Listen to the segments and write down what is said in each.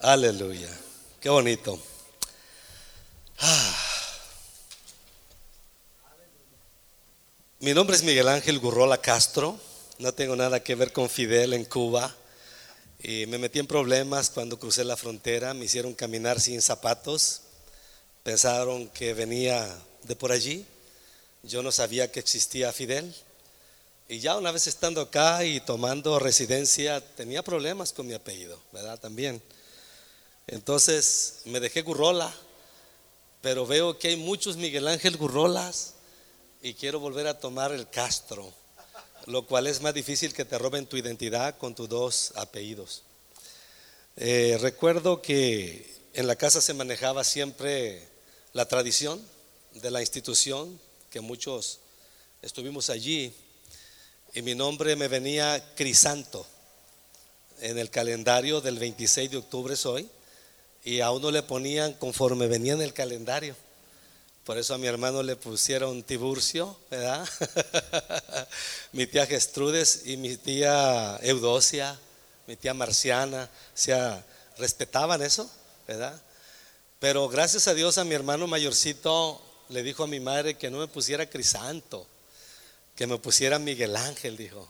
Aleluya. Qué bonito. Ah. Mi nombre es Miguel Ángel Gurrola Castro. No tengo nada que ver con Fidel en Cuba. Y me metí en problemas cuando crucé la frontera. Me hicieron caminar sin zapatos. Pensaron que venía de por allí. Yo no sabía que existía Fidel. Y ya una vez estando acá y tomando residencia, tenía problemas con mi apellido, ¿verdad? También. Entonces me dejé Gurrola, pero veo que hay muchos Miguel Ángel Gurrolas y quiero volver a tomar el Castro, lo cual es más difícil que te roben tu identidad con tus dos apellidos. Eh, recuerdo que en la casa se manejaba siempre la tradición de la institución, que muchos estuvimos allí y mi nombre me venía Crisanto. En el calendario del 26 de octubre soy y a uno le ponían conforme venía en el calendario. Por eso a mi hermano le pusieron Tiburcio, ¿verdad? mi tía Gestrudes y mi tía Eudosia, mi tía Marciana, o sea, respetaban eso, ¿verdad? Pero gracias a Dios a mi hermano mayorcito le dijo a mi madre que no me pusiera Crisanto que me pusiera Miguel Ángel, dijo.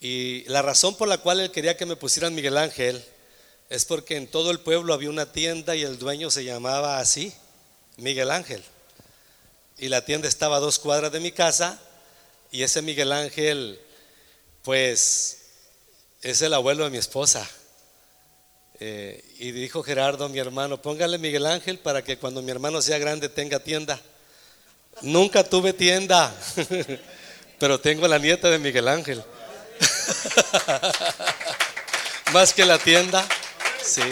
Y la razón por la cual él quería que me pusieran Miguel Ángel es porque en todo el pueblo había una tienda y el dueño se llamaba así, Miguel Ángel. Y la tienda estaba a dos cuadras de mi casa y ese Miguel Ángel, pues, es el abuelo de mi esposa. Eh, y dijo Gerardo, mi hermano, póngale Miguel Ángel para que cuando mi hermano sea grande tenga tienda. Nunca tuve tienda, pero tengo la nieta de Miguel Ángel. Más que la tienda, sí.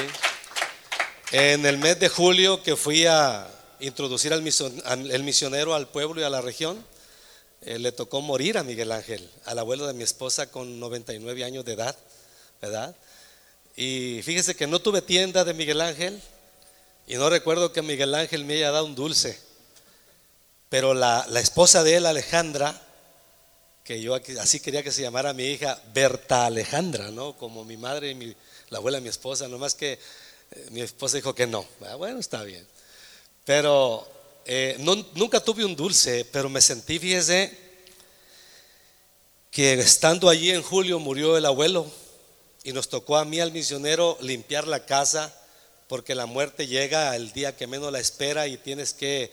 En el mes de julio que fui a introducir al misionero al pueblo y a la región, eh, le tocó morir a Miguel Ángel, al abuelo de mi esposa con 99 años de edad, ¿verdad? Y fíjese que no tuve tienda de Miguel Ángel y no recuerdo que Miguel Ángel me haya dado un dulce. Pero la, esposa de él, Alejandra, que yo así quería que se llamara mi hija, Berta Alejandra, ¿no? Como mi madre y mi, la abuela de mi esposa, nomás que eh, mi esposa dijo que no. Ah, bueno, está bien. Pero eh, nunca tuve un dulce, pero me sentí, fíjese, que estando allí en julio murió el abuelo y nos tocó a mí, al misionero, limpiar la casa porque la muerte llega el día que menos la espera y tienes que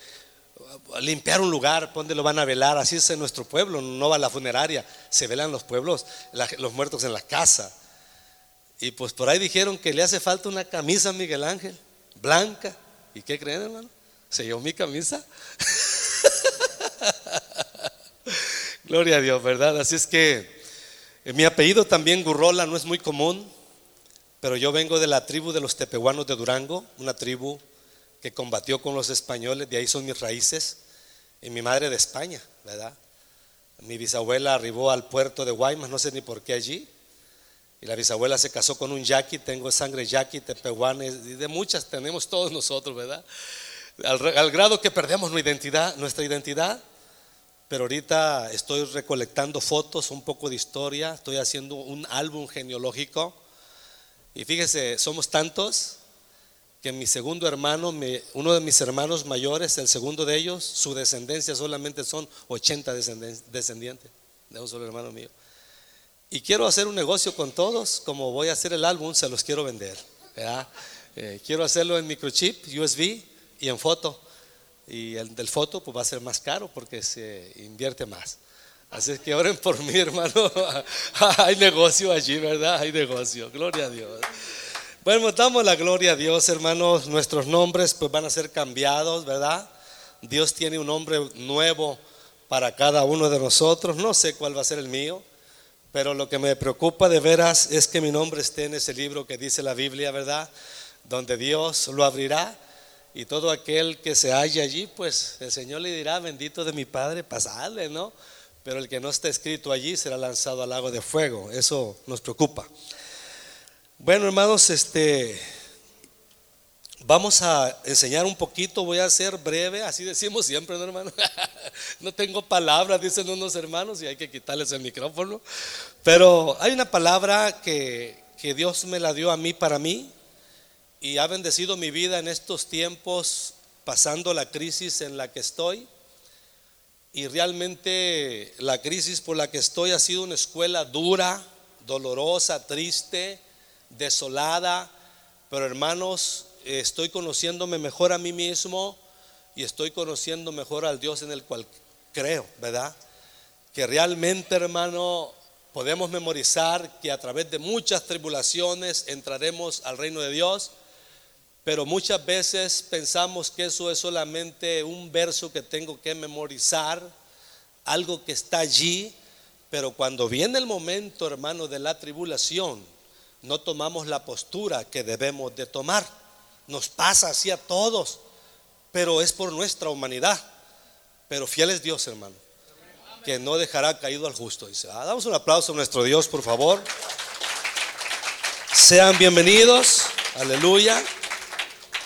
limpiar un lugar, donde lo van a velar, así es en nuestro pueblo, no va a la funeraria, se velan los pueblos, los muertos en la casa. Y pues por ahí dijeron que le hace falta una camisa a Miguel Ángel, blanca. ¿Y qué creen, hermano? Se llevó mi camisa. Gloria a Dios, ¿verdad? Así es que eh, mi apellido también, Gurrola, no es muy común, pero yo vengo de la tribu de los tepehuanos de Durango, una tribu que combatió con los españoles, de ahí son mis raíces, y mi madre de España, ¿verdad? Mi bisabuela arribó al puerto de Guaymas, no sé ni por qué allí, y la bisabuela se casó con un yaqui, tengo sangre yaqui, tepehuana, y de muchas tenemos todos nosotros, ¿verdad? Al, grado que perdemos nuestra identidad, nuestra identidad, pero ahorita estoy recolectando fotos, un poco de historia, estoy haciendo un álbum genealógico, y fíjese, somos tantos que mi segundo hermano, uno de mis hermanos mayores, el segundo de ellos, su descendencia solamente son 80 descendientes de un solo hermano mío. Y quiero hacer un negocio con todos, como voy a hacer el álbum, se los quiero vender. Eh, quiero hacerlo en microchip, USB y en foto. Y el del foto pues va a ser más caro porque se invierte más. Así es que oren por mí, hermano. Hay negocio allí, ¿verdad? Hay negocio. Gloria a Dios. Bueno, damos la gloria a Dios, hermanos. Nuestros nombres pues van a ser cambiados, ¿verdad? Dios tiene un nombre nuevo para cada uno de nosotros. No sé cuál va a ser el mío, pero lo que me preocupa de veras es que mi nombre esté en ese libro que dice la Biblia, ¿verdad? Donde Dios lo abrirá y todo aquel que se halle allí, pues el Señor le dirá, bendito de mi Padre, pasarle, ¿no? Pero el que no esté escrito allí será lanzado al lago de fuego. Eso nos preocupa. Bueno, hermanos, este vamos a enseñar un poquito, voy a ser breve, así decimos siempre, ¿no, hermano? no tengo palabras, dicen unos hermanos, y hay que quitarles el micrófono. Pero hay una palabra que, que Dios me la dio a mí para mí, y ha bendecido mi vida en estos tiempos pasando la crisis en la que estoy. Y realmente la crisis por la que estoy ha sido una escuela dura, dolorosa, triste, desolada. Pero hermanos, estoy conociéndome mejor a mí mismo y estoy conociendo mejor al Dios en el cual creo, ¿verdad? Que realmente, hermano, podemos memorizar que a través de muchas tribulaciones entraremos al reino de Dios, pero muchas veces pensamos que eso es solamente un verso que tengo que memorizar, algo que está allí, pero cuando viene el momento, hermano, de la tribulación, no tomamos la postura que debemos de tomar. Nos pasa así a todos, pero es por nuestra humanidad. Pero fiel es Dios, hermano que no dejará caído al justo. Ah, damos un aplauso a nuestro Dios, por favor. Sean bienvenidos, aleluya.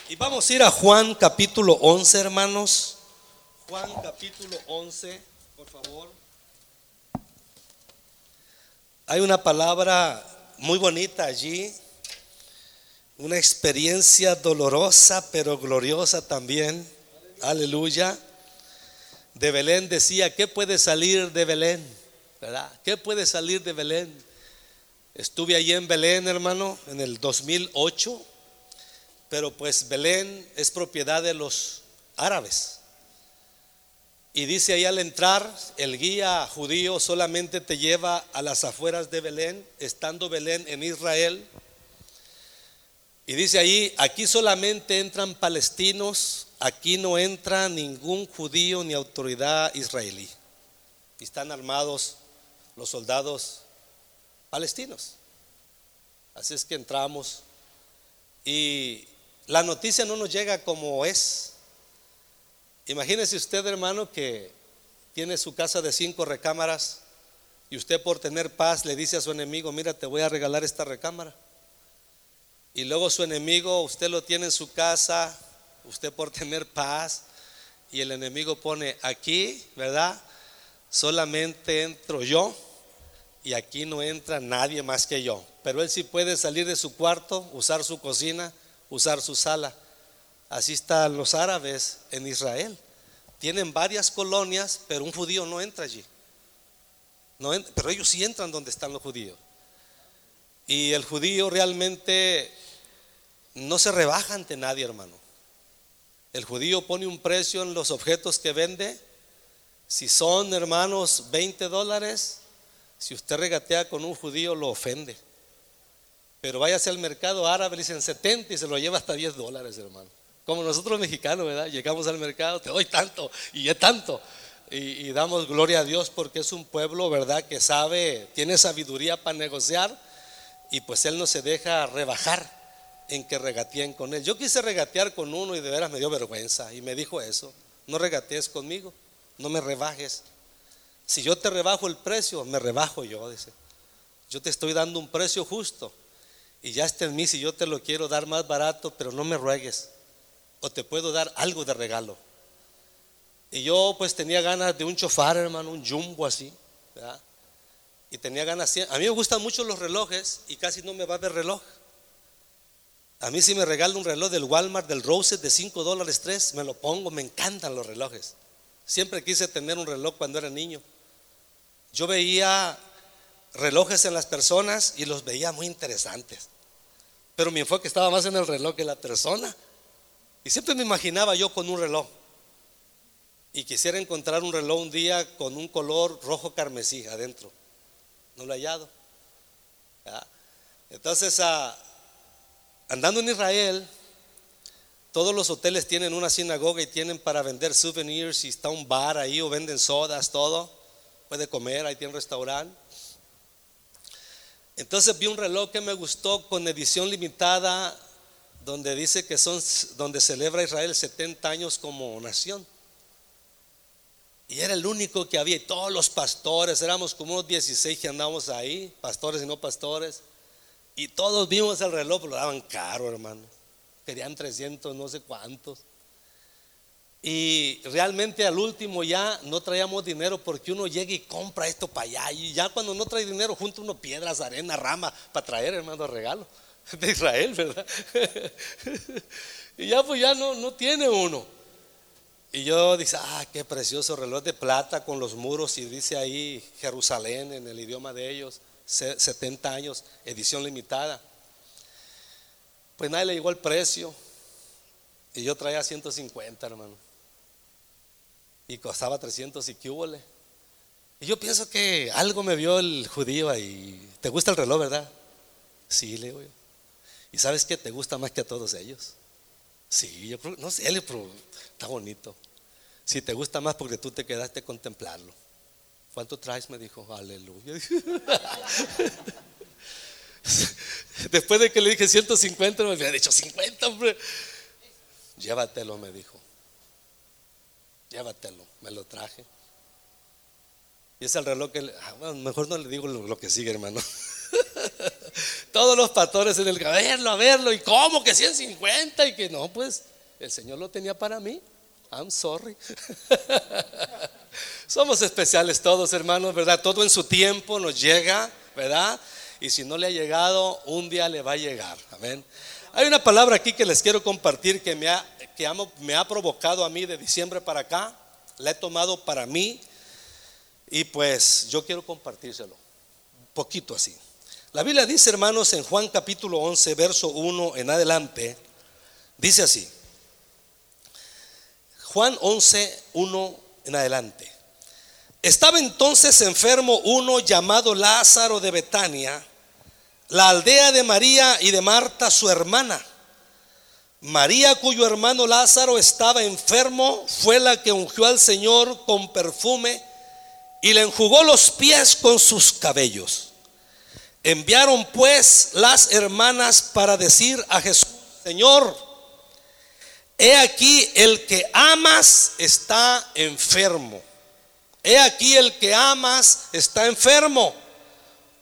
Y vamos a ir a Juan capítulo 11, hermanos. Juan capítulo 11, por favor. Hay una palabra muy bonita allí, una experiencia dolorosa pero gloriosa también. Aleluya de Belén decía, ¿qué puede salir de Belén? ¿Verdad? ¿Qué puede salir de Belén? Estuve allí en Belén, hermano, en el 2008, pero pues Belén es propiedad de los árabes. Y dice ahí al entrar, el guía judío solamente te lleva a las afueras de Belén, estando Belén en Israel. Y dice ahí, aquí solamente entran palestinos aquí no entra ningún judío ni autoridad israelí. Están armados los soldados palestinos. Así es que entramos y la noticia no nos llega como es. Imagínese usted, hermano, que tiene su casa de cinco recámaras y usted por tener paz le dice a su enemigo, mira, te voy a regalar esta recámara. Y luego su enemigo, usted lo tiene en su casa usted por tener paz y el enemigo pone aquí, ¿verdad? Solamente entro yo y aquí no entra nadie más que yo. Pero él sí puede salir de su cuarto, usar su cocina, usar su sala. Así están los árabes en Israel. Tienen varias colonias, pero un judío no entra allí. No pero ellos sí entran donde están los judíos. Y el judío realmente no se rebaja ante nadie, hermano. El judío pone un precio en los objetos que vende. Si son, hermanos, 20 dólares, si usted regatea con un judío lo ofende. Pero váyase al mercado árabe, le dicen 70 y se lo lleva hasta 10 dólares, hermano. Como nosotros mexicanos, ¿verdad? Llegamos al mercado, te doy tanto y es tanto. Y, y, damos gloria a Dios porque es un pueblo, ¿verdad? Que sabe, tiene sabiduría para negociar y pues Él no se deja rebajar en que regateen con él. Yo quise regatear con uno y de veras me dio vergüenza y me dijo eso, no regatees conmigo, no me rebajes. Si yo te rebajo el precio, me rebajo yo, dice. Yo te estoy dando un precio justo y ya está en mí si yo te lo quiero dar más barato, pero no me ruegues. O te puedo dar algo de regalo. Y yo pues tenía ganas de un chofar, hermano, un jumbo así, Y tenía ganas, a mí me gustan mucho los relojes y casi no me va a ver reloj. A mí si me regala un reloj del Walmart, del Rose de 5 dólares 3, me lo pongo, me encantan los relojes. Siempre quise tener un reloj cuando era niño. Yo veía relojes en las personas y los veía muy interesantes. Pero mi enfoque estaba más en el reloj que la persona. Y siempre me imaginaba yo con un reloj. Y quisiera encontrar un reloj un día con un color rojo carmesí adentro. No lo he hallado. Entonces, a, ah, andando en Israel, todos los hoteles tienen una sinagoga y tienen para vender souvenirs y está un bar ahí o venden sodas, todo. Puede comer, ahí tiene un restaurante. Entonces vi un reloj que me gustó con edición limitada donde dice que son donde celebra Israel 70 años como nación. Y era el único que había, y todos los pastores, éramos como unos 16 que andábamos ahí, pastores y no pastores. Y todos vimos el reloj, lo daban caro, hermano. Querían 300, no sé cuántos. Y realmente al último ya no traíamos dinero porque uno llega y compra esto para allá. Y ya cuando no trae dinero, junta uno piedras, arena, rama para traer, hermano, regalo. de Israel, ¿verdad? y ya pues ya no, no tiene uno. Y yo dice, ah, qué precioso reloj de plata con los muros y dice ahí Jerusalén en el idioma de ellos, 70 años, edición limitada. Pues nadie le llegó el precio. Y yo traía 150, hermano. Y costaba 300 y qué Y yo pienso que algo me vio el judío ahí. ¿Te gusta el reloj, verdad? Sí, le digo yo. ¿Y sabes qué? ¿Te gusta más que a todos ellos? Sí, yo no sé, pero está bonito. Si te gusta más porque tú te quedaste a contemplarlo. ¿Cuánto traes? Me dijo, aleluya. Después de que le dije 150, me había dicho 50, hombre. Llévatelo, me dijo. Llévatelo, me lo traje. Y es el reloj que, ah, mejor no le digo lo, que sigue, hermano. Todos los pastores en el, a verlo, a verlo, y cómo que 150 y que no, pues el Señor lo tenía para mí. I'm sorry. Somos especiales todos, hermanos, ¿verdad? Todo en su tiempo nos llega, ¿verdad? Y si no le ha llegado, un día le va a llegar. Amén. Hay una palabra aquí que les quiero compartir que me ha, que me ha provocado a mí de diciembre para acá. La he tomado para mí y pues yo quiero compartírselo. Poquito así. La Biblia dice, hermanos, en Juan capítulo 11, verso 1 en adelante, dice así. Juan 11, 1 en adelante. Estaba entonces enfermo uno llamado Lázaro de Betania, la aldea de María y de Marta, su hermana. María, cuyo hermano Lázaro estaba enfermo, fue la que ungió al Señor con perfume y le enjugó los pies con sus cabellos. Enviaron pues las hermanas para decir a Jesús, Señor, He aquí el que amas está enfermo. He aquí el que amas está enfermo.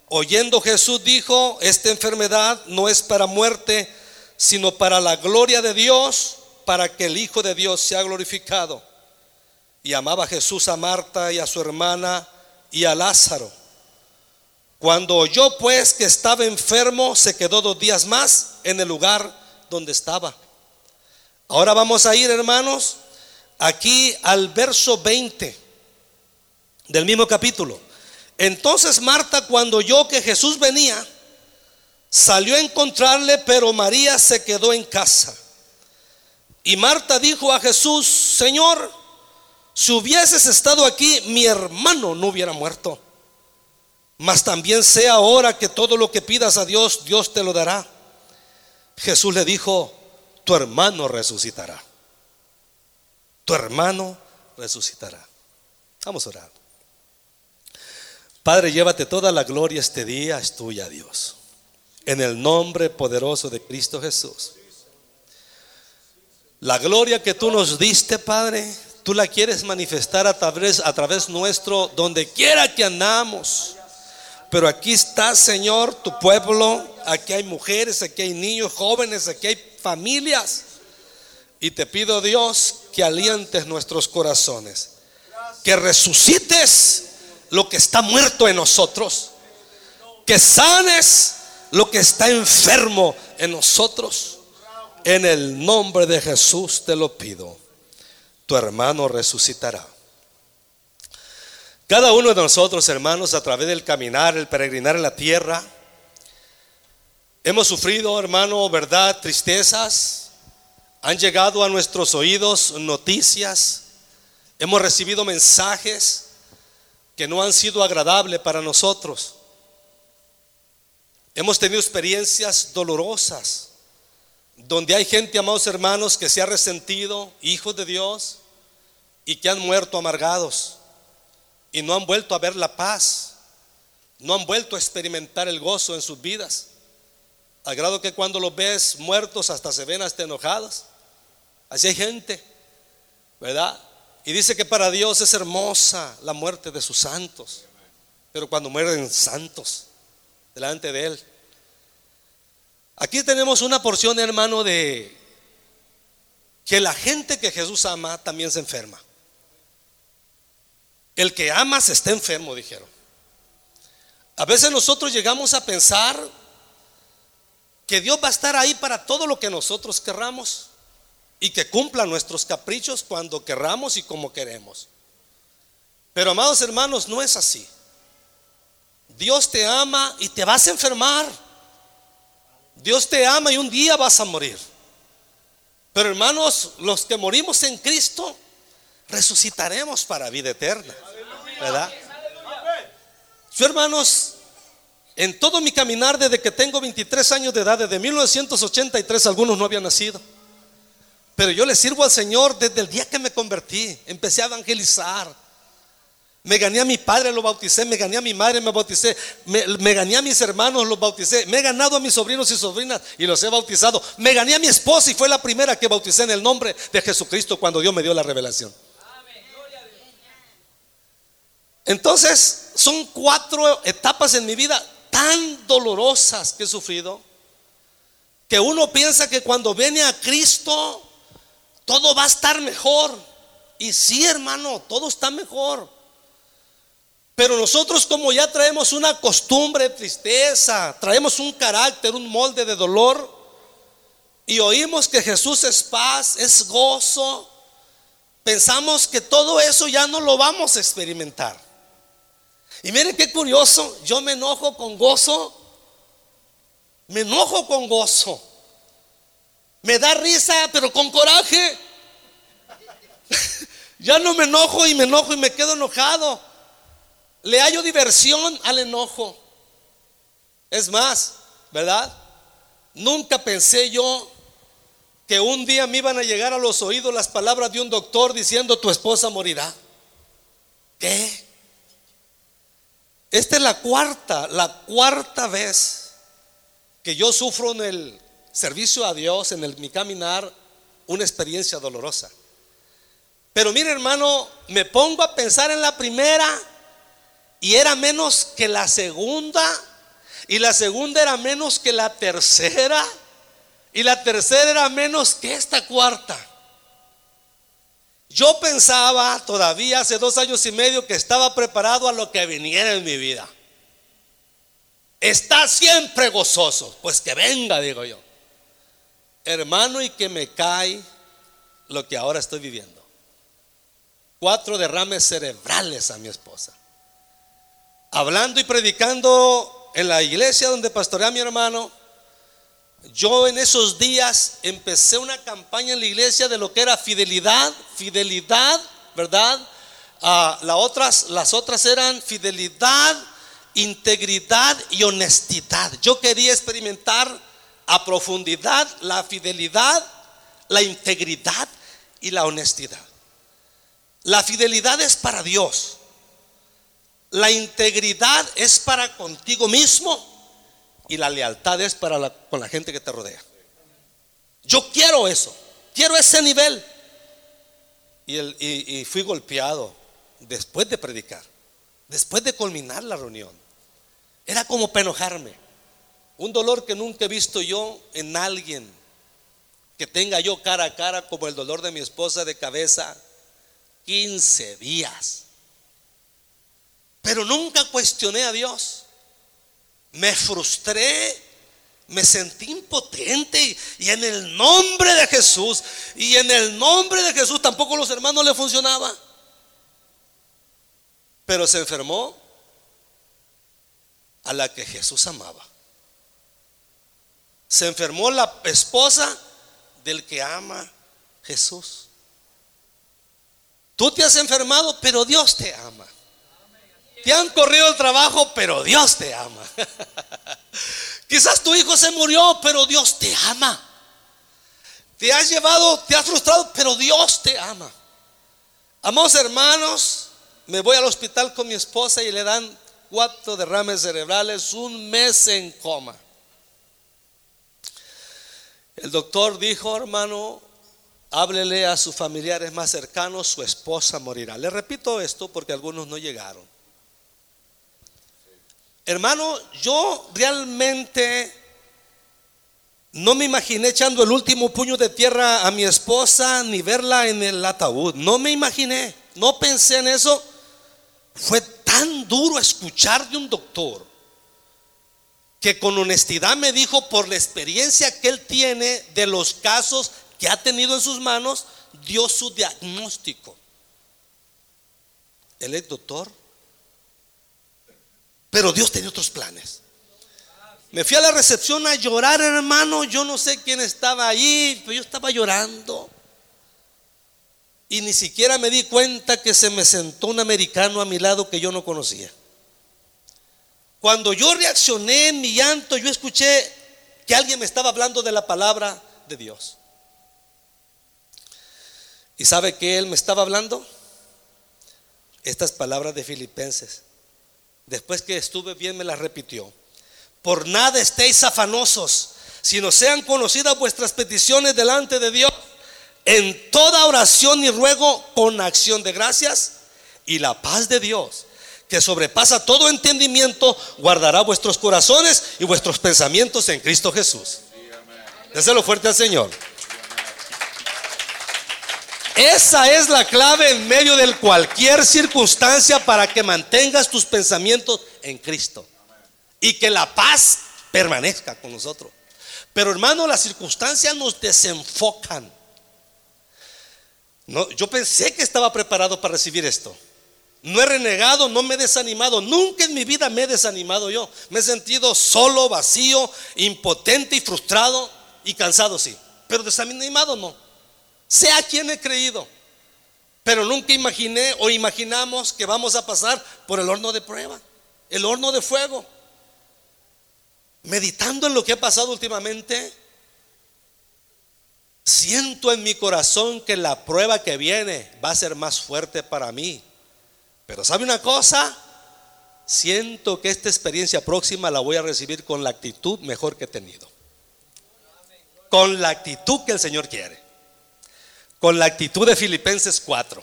Oyendo Jesús dijo, esta enfermedad no es para muerte, sino para la gloria de Dios, para que el Hijo de Dios sea glorificado. Y amaba Jesús a Marta y a su hermana y a Lázaro. Cuando oyó pues que estaba enfermo, se quedó dos días más en el lugar donde estaba. Ahora vamos a ir, hermanos, aquí al verso 20 del mismo capítulo. Entonces Marta, cuando oyó que Jesús venía, salió a encontrarle, pero María se quedó en casa. Y Marta dijo a Jesús, Señor, si hubieses estado aquí, mi hermano no hubiera muerto. Mas también sea ahora que todo lo que pidas a Dios, Dios te lo dará. Jesús le dijo, tu hermano resucitará. Tu hermano resucitará. Vamos a orar. Padre, llévate toda la gloria este día, es tuya, Dios. En el nombre poderoso de Cristo Jesús. La gloria que tú nos diste, Padre, tú la quieres manifestar a través, a través nuestro, donde quiera que andamos. Pero aquí está, Señor, tu pueblo. Aquí hay mujeres, aquí hay niños, jóvenes, aquí hay familias. Y te pido, Dios, que alientes nuestros corazones. Que resucites lo que está muerto en nosotros. Que sanes lo que está enfermo en nosotros. En el nombre de Jesús te lo pido. Tu hermano resucitará. Cada uno de nosotros, hermanos, a través del caminar, el peregrinar en la tierra, Hemos sufrido, hermano, verdad, tristezas. Han llegado a nuestros oídos noticias. Hemos recibido mensajes que no han sido agradables para nosotros. Hemos tenido experiencias dolorosas, donde hay gente, amados hermanos, que se ha resentido, hijos de Dios, y que han muerto amargados, y no han vuelto a ver la paz, no han vuelto a experimentar el gozo en sus vidas. Al grado que cuando los ves muertos hasta se ven hasta enojados. Así hay gente, ¿verdad? Y dice que para Dios es hermosa la muerte de sus santos. Pero cuando mueren santos delante de Él. Aquí tenemos una porción, hermano, de que la gente que Jesús ama también se enferma. El que ama se está enfermo, dijeron. A veces nosotros llegamos a pensar que Dios va a estar ahí para todo lo que nosotros querramos y que cumpla nuestros caprichos cuando querramos y como queremos. Pero amados hermanos, no es así. Dios te ama y te vas a enfermar. Dios te ama y un día vas a morir. Pero hermanos, los que morimos en Cristo, resucitaremos para vida eterna. ¿Verdad? Yo, hermanos, en todo mi caminar desde que tengo 23 años de edad, desde 1983, algunos no habían nacido. Pero yo le sirvo al Señor desde el día que me convertí. Empecé a evangelizar. Me gané a mi padre, lo bauticé. Me gané a mi madre, me bauticé. Me, gané a mis hermanos, los bauticé. Me he ganado a mis sobrinos y sobrinas y los he bautizado. Me gané a mi esposa y fue la primera que bauticé en el nombre de Jesucristo cuando Dios me dio la revelación. Entonces, son cuatro etapas en mi vida tan dolorosas que he sufrido que uno piensa que cuando viene a Cristo todo va a estar mejor. Y sí, hermano, todo está mejor. Pero nosotros como ya traemos una costumbre de tristeza, traemos un carácter, un molde de dolor, y oímos que Jesús es paz, es gozo, pensamos que todo eso ya no lo vamos a experimentar. Y miren qué curioso, yo me enojo con gozo, me enojo con gozo, me da risa, pero con coraje. ya no me enojo y me enojo y me quedo enojado. Le hallo diversión al enojo. Es más, ¿verdad? Nunca pensé yo que un día me iban a llegar a los oídos las palabras de un doctor diciendo tu esposa morirá. ¿Qué? Esta es la cuarta, la cuarta vez que yo sufro en el servicio a Dios, en el, mi caminar, una experiencia dolorosa. Pero mire hermano, me pongo a pensar en la primera y era menos que la segunda, y la segunda era menos que la tercera, y la tercera era menos que esta cuarta. Yo pensaba todavía hace dos años y medio que estaba preparado a lo que viniera en mi vida. Está siempre gozoso. Pues que venga, digo yo. Hermano, y que me cae lo que ahora estoy viviendo. Cuatro derrames cerebrales a mi esposa. Hablando y predicando en la iglesia donde pastorea mi hermano yo en esos días empecé una campaña en la iglesia de lo que era fidelidad, fidelidad, ¿verdad? Ah, otras, las otras eran fidelidad, integridad y honestidad. Yo quería experimentar a profundidad la fidelidad, la integridad y la honestidad. La fidelidad es para Dios. La integridad es para contigo mismo y la lealtad es para con la gente que te rodea. Yo quiero eso, quiero ese nivel. Y, y fui golpeado después de predicar, después de culminar la reunión. Era como para enojarme. Un dolor que nunca he visto yo en alguien que tenga yo cara a cara como el dolor de mi esposa de cabeza 15 días. Pero nunca cuestioné a Dios me frustré, me sentí impotente y, en el nombre de Jesús, y en el nombre de Jesús tampoco los hermanos le funcionaba. Pero se enfermó a la que Jesús amaba. Se enfermó la esposa del que ama Jesús. Tú te has enfermado, pero Dios te ama. Te han corrido el trabajo, pero Dios te ama. Quizás tu hijo se murió, pero Dios te ama. Te has llevado, te has frustrado, pero Dios te ama. Amados hermanos, me voy al hospital con mi esposa y le dan cuatro derrames cerebrales, un mes en coma. El doctor dijo, hermano, háblele a sus familiares más cercanos, su esposa morirá. Le repito esto porque algunos no llegaron. Hermano, yo realmente no me imaginé echando el último puño de tierra a mi esposa ni verla en el ataúd. No me imaginé, no pensé en eso. Fue tan duro escuchar de un doctor que con honestidad me dijo por la experiencia que él tiene de los casos que ha tenido en sus manos, dio su diagnóstico. Él es doctor, pero Dios tenía otros planes. Me fui a la recepción a llorar, hermano. Yo no sé quién estaba ahí, pero yo estaba llorando. Y ni siquiera me di cuenta que se me sentó un americano a mi lado que yo no conocía. Cuando yo reaccioné en mi llanto, yo escuché que alguien me estaba hablando de la palabra de Dios. ¿Y sabe que él me estaba hablando? Estas palabras de Filipenses. Después que estuve bien me las repitió. Por nada estéis afanosos, sino sean conocidas vuestras peticiones delante de Dios en toda oración y ruego con acción de gracias y la paz de Dios que sobrepasa todo entendimiento guardará vuestros corazones y vuestros pensamientos en Cristo Jesús. Déselo fuerte al Señor. Esa es la clave en medio de cualquier circunstancia para que mantengas tus pensamientos en Cristo y que la paz permanezca con nosotros. Pero hermano, las circunstancias nos desenfocan. No, yo pensé que estaba preparado para recibir esto. No he renegado, no me he desanimado. Nunca en mi vida me he desanimado yo. Me he sentido solo, vacío, impotente y frustrado y cansado, sí. Pero desanimado no. Sé a quien he creído. Pero nunca imaginé o imaginamos que vamos a pasar por el horno de prueba, el horno de fuego meditando en lo que ha pasado últimamente, siento en mi corazón que la prueba que viene va a ser más fuerte para mí. Pero ¿sabe una cosa? Siento que esta experiencia próxima la voy a recibir con la actitud mejor que he tenido. Con la actitud que el Señor quiere. Con la actitud de Filipenses 4.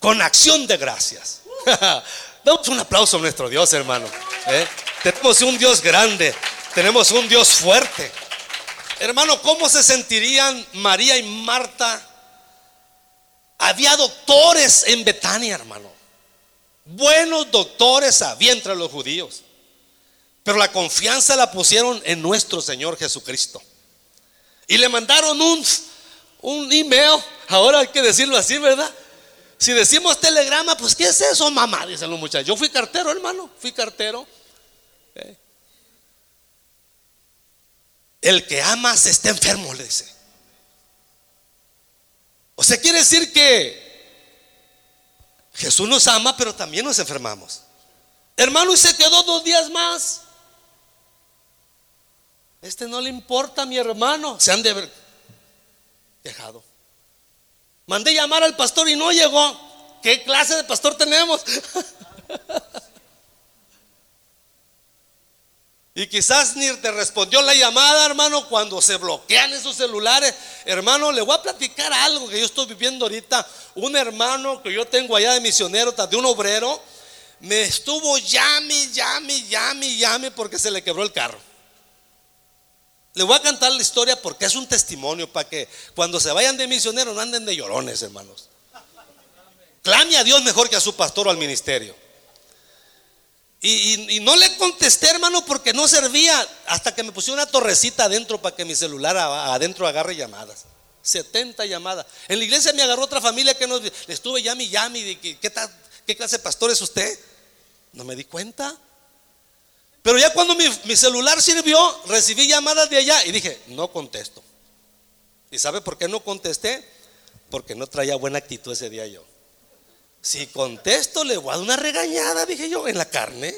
Con acción de gracias. Damos un aplauso a nuestro Dios, hermano. ¿eh? Tenemos un Dios grande, tenemos un Dios fuerte. Hermano, ¿cómo se sentirían María y Marta? Había doctores en Betania, hermano. Buenos doctores había entre los judíos. Pero la confianza la pusieron en nuestro Señor Jesucristo. Y le mandaron un, un email, ahora hay que decirlo así, ¿verdad? Si decimos telegrama, pues ¿qué es eso, mamá? Dicen los muchachos. Yo fui cartero, hermano, fui cartero. Eh. El que ama se está enfermo, le dice. O sea, quiere decir que Jesús nos ama, pero también nos enfermamos. Hermano, y se quedó dos días más. Este no le importa a mi hermano. Se han de haber dejado. Mandé llamar al pastor y no llegó. ¿Qué clase de pastor tenemos? y quizás ni te respondió la llamada, hermano, cuando se bloquean esos celulares. Hermano, le voy a platicar algo que yo estoy viviendo ahorita. Un hermano que yo tengo allá de misionero, de un obrero, me estuvo llame, llame, llame, llame porque se le quebró el carro. Le voy a cantar la historia porque es un testimonio para que cuando se vayan de misioneros no anden de llorones, hermanos. Clame a Dios mejor que a su pastor o al ministerio. Y, no le contesté, hermano, porque no servía hasta que me pusieron una torrecita adentro para que mi celular adentro agarre llamadas. 70 llamadas. En la iglesia me agarró otra familia que nos, le estuve llame y. ¿qué, ¿Qué clase de pastor es usted? No me di cuenta. Pero ya cuando mi, celular sirvió, recibí llamadas de allá y dije, no contesto. ¿Y sabe por qué no contesté? Porque no traía buena actitud ese día yo. Si contesto, le voy a dar una regañada, dije yo, en la carne.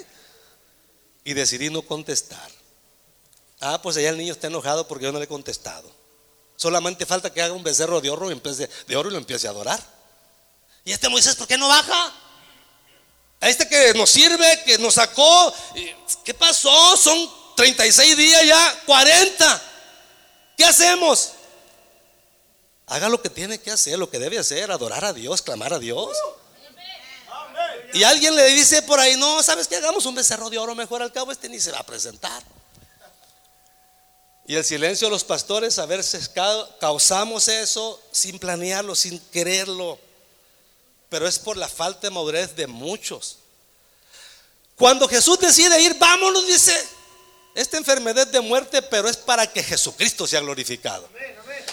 Y decidí no contestar. Ah, pues allá el niño está enojado porque yo no le he contestado. Solamente falta que haga un becerro de oro, y de oro y lo empiece a adorar. ¿Y este Moisés por qué no baja? A este que nos sirve, que nos sacó. ¿Qué pasó? Son 36 días ya, 40. ¿Qué hacemos? Haga lo que tiene que hacer, lo que debe hacer, adorar a Dios, clamar a Dios. Y alguien le dice por ahí, no, ¿sabes qué? Hagamos un becerro de oro mejor al cabo, este ni se va a presentar. Y el silencio de los pastores, a si causamos eso sin planearlo, sin quererlo pero es por la falta de madurez de muchos. Cuando Jesús decide ir, vámonos, dice, Esta enfermedad de muerte, pero es para que Jesucristo sea glorificado.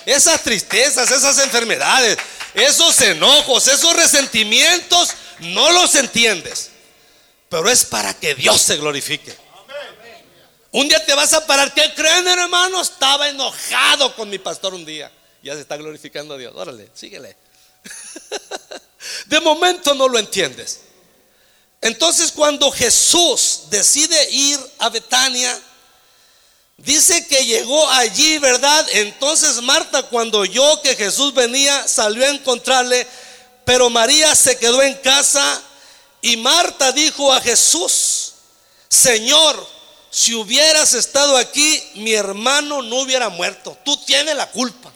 Esas tristezas, esas enfermedades, esos enojos, esos resentimientos, no los entiendes. Pero es para que Dios se glorifique. Un día te vas a parar. ¿Qué creen, hermano? Estaba enojado con mi pastor un día. Ya se está glorificando a Dios. Órale, síguele. De momento no lo entiendes. Entonces cuando Jesús decide ir a Betania, dice que llegó allí, ¿verdad? Entonces Marta cuando oyó que Jesús venía, salió a encontrarle, pero María se quedó en casa y Marta dijo a Jesús, Señor, si hubieras estado aquí, mi hermano no hubiera muerto. Tú tienes la culpa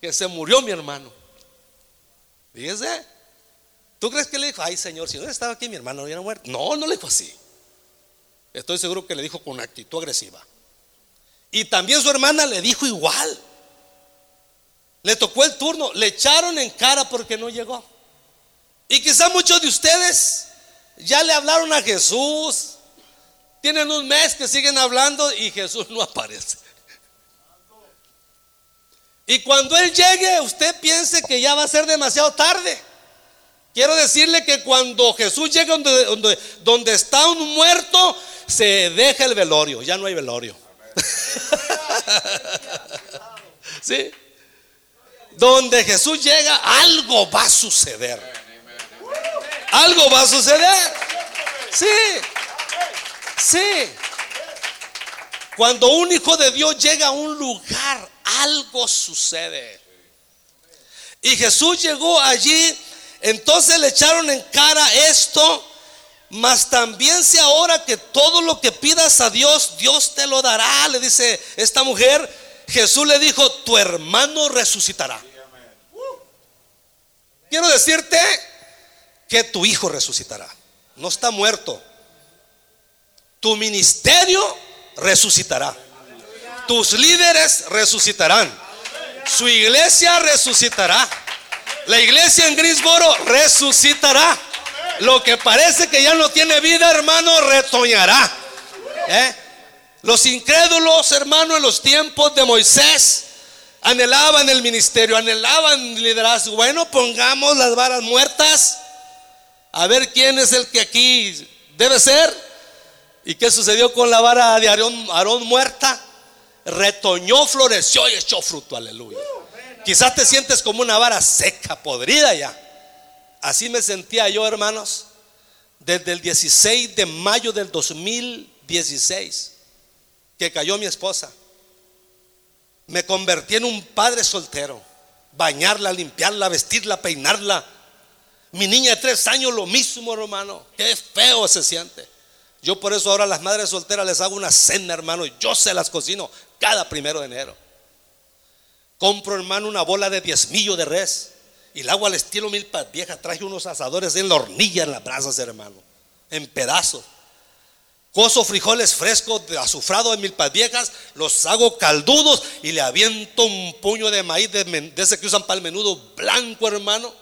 que se murió mi hermano. Fíjese. ¿Tú crees que le dijo, ay Señor, si no estaba aquí mi hermano no hubiera muerto? No, no le dijo así. Estoy seguro que le dijo con actitud agresiva. Y también su hermana le dijo igual. Le tocó el turno, le echaron en cara porque no llegó. Y quizá muchos de ustedes ya le hablaron a Jesús. Tienen un mes que siguen hablando y Jesús no aparece. Y cuando Él llegue, usted piense que ya va a ser demasiado tarde. Quiero decirle que cuando Jesús llega donde, donde, está un muerto, se deja el velorio, ya no hay velorio. ¿Sí? Donde Jesús llega, algo va a suceder. Algo va a suceder. Sí. Sí. Cuando un hijo de Dios llega a un lugar, algo sucede. Y Jesús llegó allí, entonces le echaron en cara esto, mas también si ahora que todo lo que pidas a Dios, Dios te lo dará, le dice esta mujer. Jesús le dijo, tu hermano resucitará. Quiero decirte que tu hijo resucitará. No está muerto. Tu ministerio resucitará. Tus líderes resucitarán. Su iglesia resucitará. La iglesia en Grisboro resucitará. Lo que parece que ya no tiene vida, hermano, retoñará. ¿Eh? Los incrédulos, hermano, en los tiempos de Moisés, anhelaban el ministerio, anhelaban liderazgo. Bueno, pongamos las varas muertas. A ver quién es el que aquí debe ser. ¿Y qué sucedió con la vara de Aarón muerta? Retoñó, floreció y echó fruto, aleluya. Quizás te sientes como una vara seca, podrida ya. Así me sentía yo, hermanos, desde el 16 de mayo del 2016, que cayó mi esposa. Me convertí en un padre soltero. Bañarla, limpiarla, vestirla, peinarla. Mi niña de tres años, lo mismo, hermano. Qué feo se siente. Yo por eso ahora a las madres solteras les hago una cena, hermano. Yo se las cocino cada primero de enero. Compro, hermano, una bola de diezmillo de res. Y el agua al estilo milpas vieja. Traje unos asadores en la hornilla en las brasas, hermano. En pedazos. Coso frijoles frescos de azufrado de milpas viejas. Los hago caldudos y le aviento un puño de maíz de, ese que usan para el menudo blanco, hermano.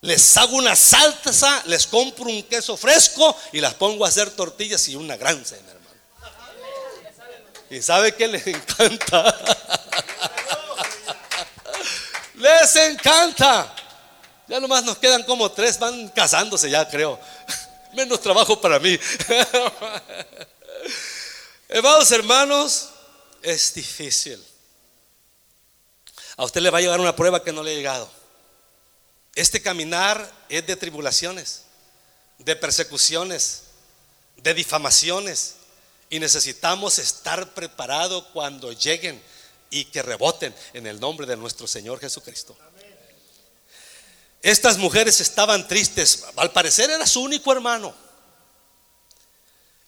Les hago una salsa, les compro un queso fresco y las pongo a hacer tortillas y una gran hermano. ¿Y sabe que les encanta? les encanta. Ya nomás nos quedan como tres, van casándose ya, creo. Menos trabajo para mí. Hermanos, hermanos, es difícil. A usted le va a llegar una prueba que no le ha llegado. Este caminar es de tribulaciones, de persecuciones, de difamaciones, y necesitamos estar preparados cuando lleguen y que reboten en el nombre de nuestro Señor Jesucristo. Estas mujeres estaban tristes. Al parecer era su único hermano.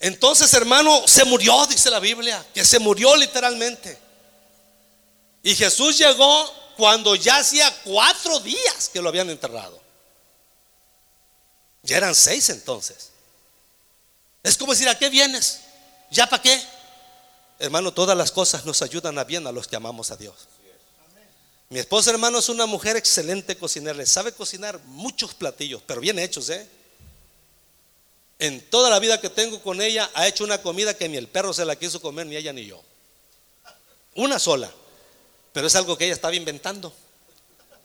Entonces, hermano, se murió, dice la Biblia, que se murió literalmente. Y Jesús llegó cuando ya hacía cuatro días que lo habían enterrado. Ya eran seis entonces. Es como decir, ¿a qué vienes? ¿Ya para qué? Hermano, todas las cosas nos ayudan a bien a los que amamos a Dios. Mi esposa, hermano, es una mujer excelente cocinera. Sabe cocinar muchos platillos, pero bien hechos, ¿eh? En toda la vida que tengo con ella, ha hecho una comida que ni el perro se la quiso comer, ni ella ni yo. Una sola. Pero es algo que ella estaba inventando.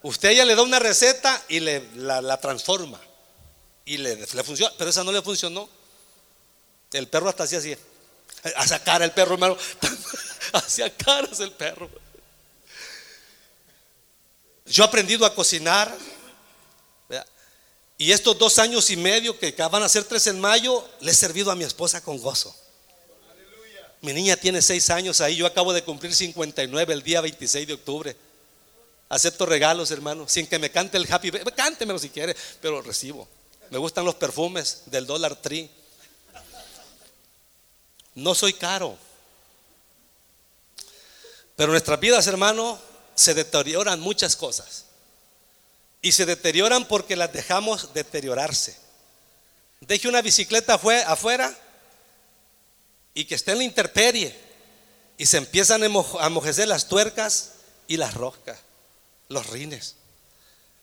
Usted ella le da una receta y le, la, transforma. Y le, le funciona. Pero esa no le funcionó. El perro hasta hacía así. Hacia cara el perro, hermano. Hacia caras el perro. Yo he aprendido a cocinar. Y estos dos años y medio que van a ser tres en mayo, le he servido a mi esposa con gozo. Mi niña tiene seis años ahí, yo acabo de cumplir 59 el día 26 de octubre. Acepto regalos, hermano, sin que me cante el happy. Cántemelo si quiere, pero recibo. Me gustan los perfumes del Dollar Tree. No soy caro. Pero nuestras vidas, hermano, se deterioran muchas cosas. Y se deterioran porque las dejamos deteriorarse. Deje una bicicleta afuera y que esté en la interperie y se empiezan a mojecer las tuercas y las roscas, los rines.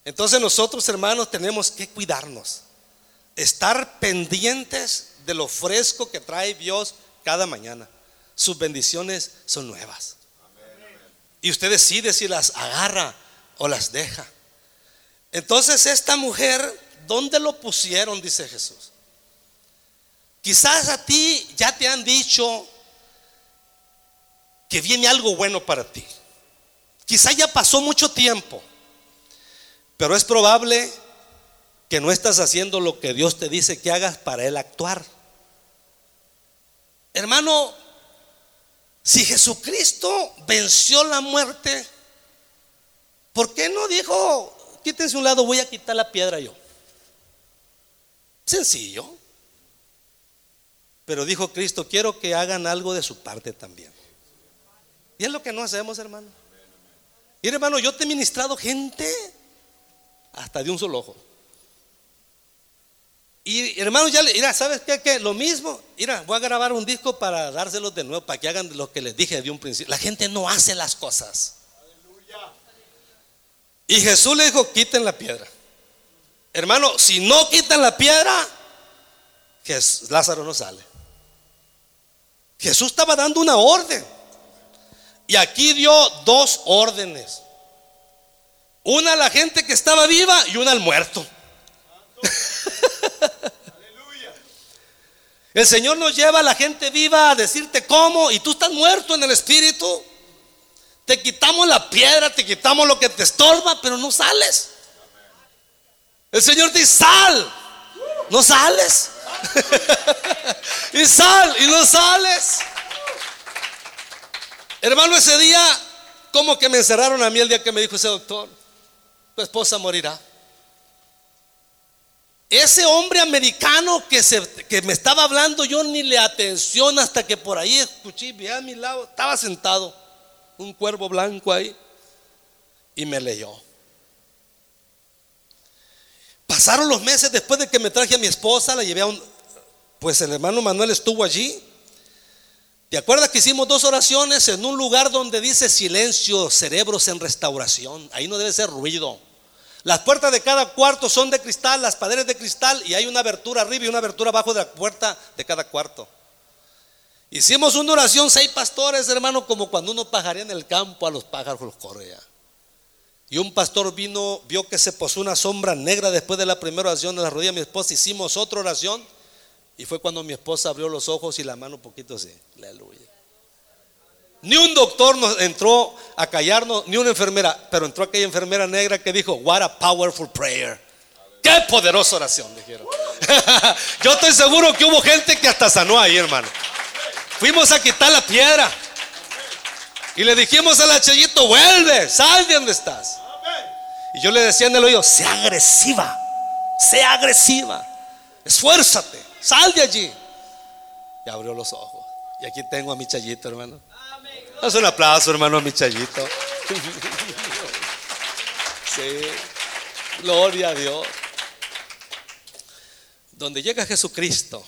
Entonces nosotros, hermanos, tenemos que cuidarnos, estar pendientes de lo fresco que trae Dios cada mañana. Sus bendiciones son nuevas. Y usted decide si las agarra o las deja. Entonces esta mujer, ¿dónde lo pusieron? Dice Jesús. Quizás a ti ya te han dicho que viene algo bueno para ti. Quizás ya pasó mucho tiempo, pero es probable que no estás haciendo lo que Dios te dice que hagas para Él actuar. Hermano, si Jesucristo venció la muerte, ¿por qué no dijo, quítense un lado, voy a quitar la piedra yo? Sencillo. Pero dijo Cristo, quiero que hagan algo de su parte también. Y es lo que no hacemos, hermano. Y hermano, yo te he ministrado gente hasta de un solo ojo. Y hermanos, ya, mira, ¿sabes qué? qué? Lo mismo, mira, voy a grabar un disco para dárselos de nuevo, para que hagan lo que les dije de un principio. La gente no hace las cosas. Y Jesús le dijo, quiten la piedra. Hermano, si no quitan la piedra, que Lázaro no sale. Jesús estaba dando una orden. Y aquí dio dos órdenes. Una a la gente que estaba viva y una al muerto. El Señor nos lleva a la gente viva a decirte cómo y tú estás muerto en el espíritu. Te quitamos la piedra, te quitamos lo que te estorba, pero no sales. El Señor dice, sal. No sales. y sal y no sales. Hermano, ese día, como que me encerraron a mí el día que me dijo ese doctor, tu esposa morirá. Ese hombre americano que, se, que me estaba hablando, yo ni le atención hasta que por ahí escuché, vi a mi lado, estaba sentado un cuervo blanco ahí y me leyó. Pasaron los meses después de que me traje a mi esposa, la llevé a un, pues el hermano Manuel estuvo allí. ¿Te acuerdas que hicimos dos oraciones en un lugar donde dice silencio, cerebros en restauración? Ahí no debe ser ruido. Las puertas de cada cuarto son de cristal, las paredes de cristal y hay una abertura arriba y una abertura abajo de la puerta de cada cuarto. Hicimos una oración, seis pastores, hermano, como cuando uno pajaría en el campo, a los pájaros los correa. Y un pastor vino, vio que se posó una sombra negra después de la primera oración de la rodilla de mi esposa. Hicimos otra oración y fue cuando mi esposa abrió los ojos y la mano un poquito así. Aleluya. Ni un doctor nos entró a callarnos, ni una enfermera, pero entró aquella enfermera negra que dijo, What a powerful prayer. Qué poderosa oración, dijeron. Yo estoy seguro que hubo gente que hasta sanó ahí, hermano. Fuimos a quitar la piedra. Y le dijimos al Chayito, vuelve, sal de donde estás. Y yo le decía en el oído, sea agresiva, sea agresiva, esfuérzate, sal de allí. Y abrió los ojos. Y aquí tengo a mi Chayito, hermano. Haz un aplauso, hermano, a mi chayito. Sí, gloria a Dios. Donde llega Jesucristo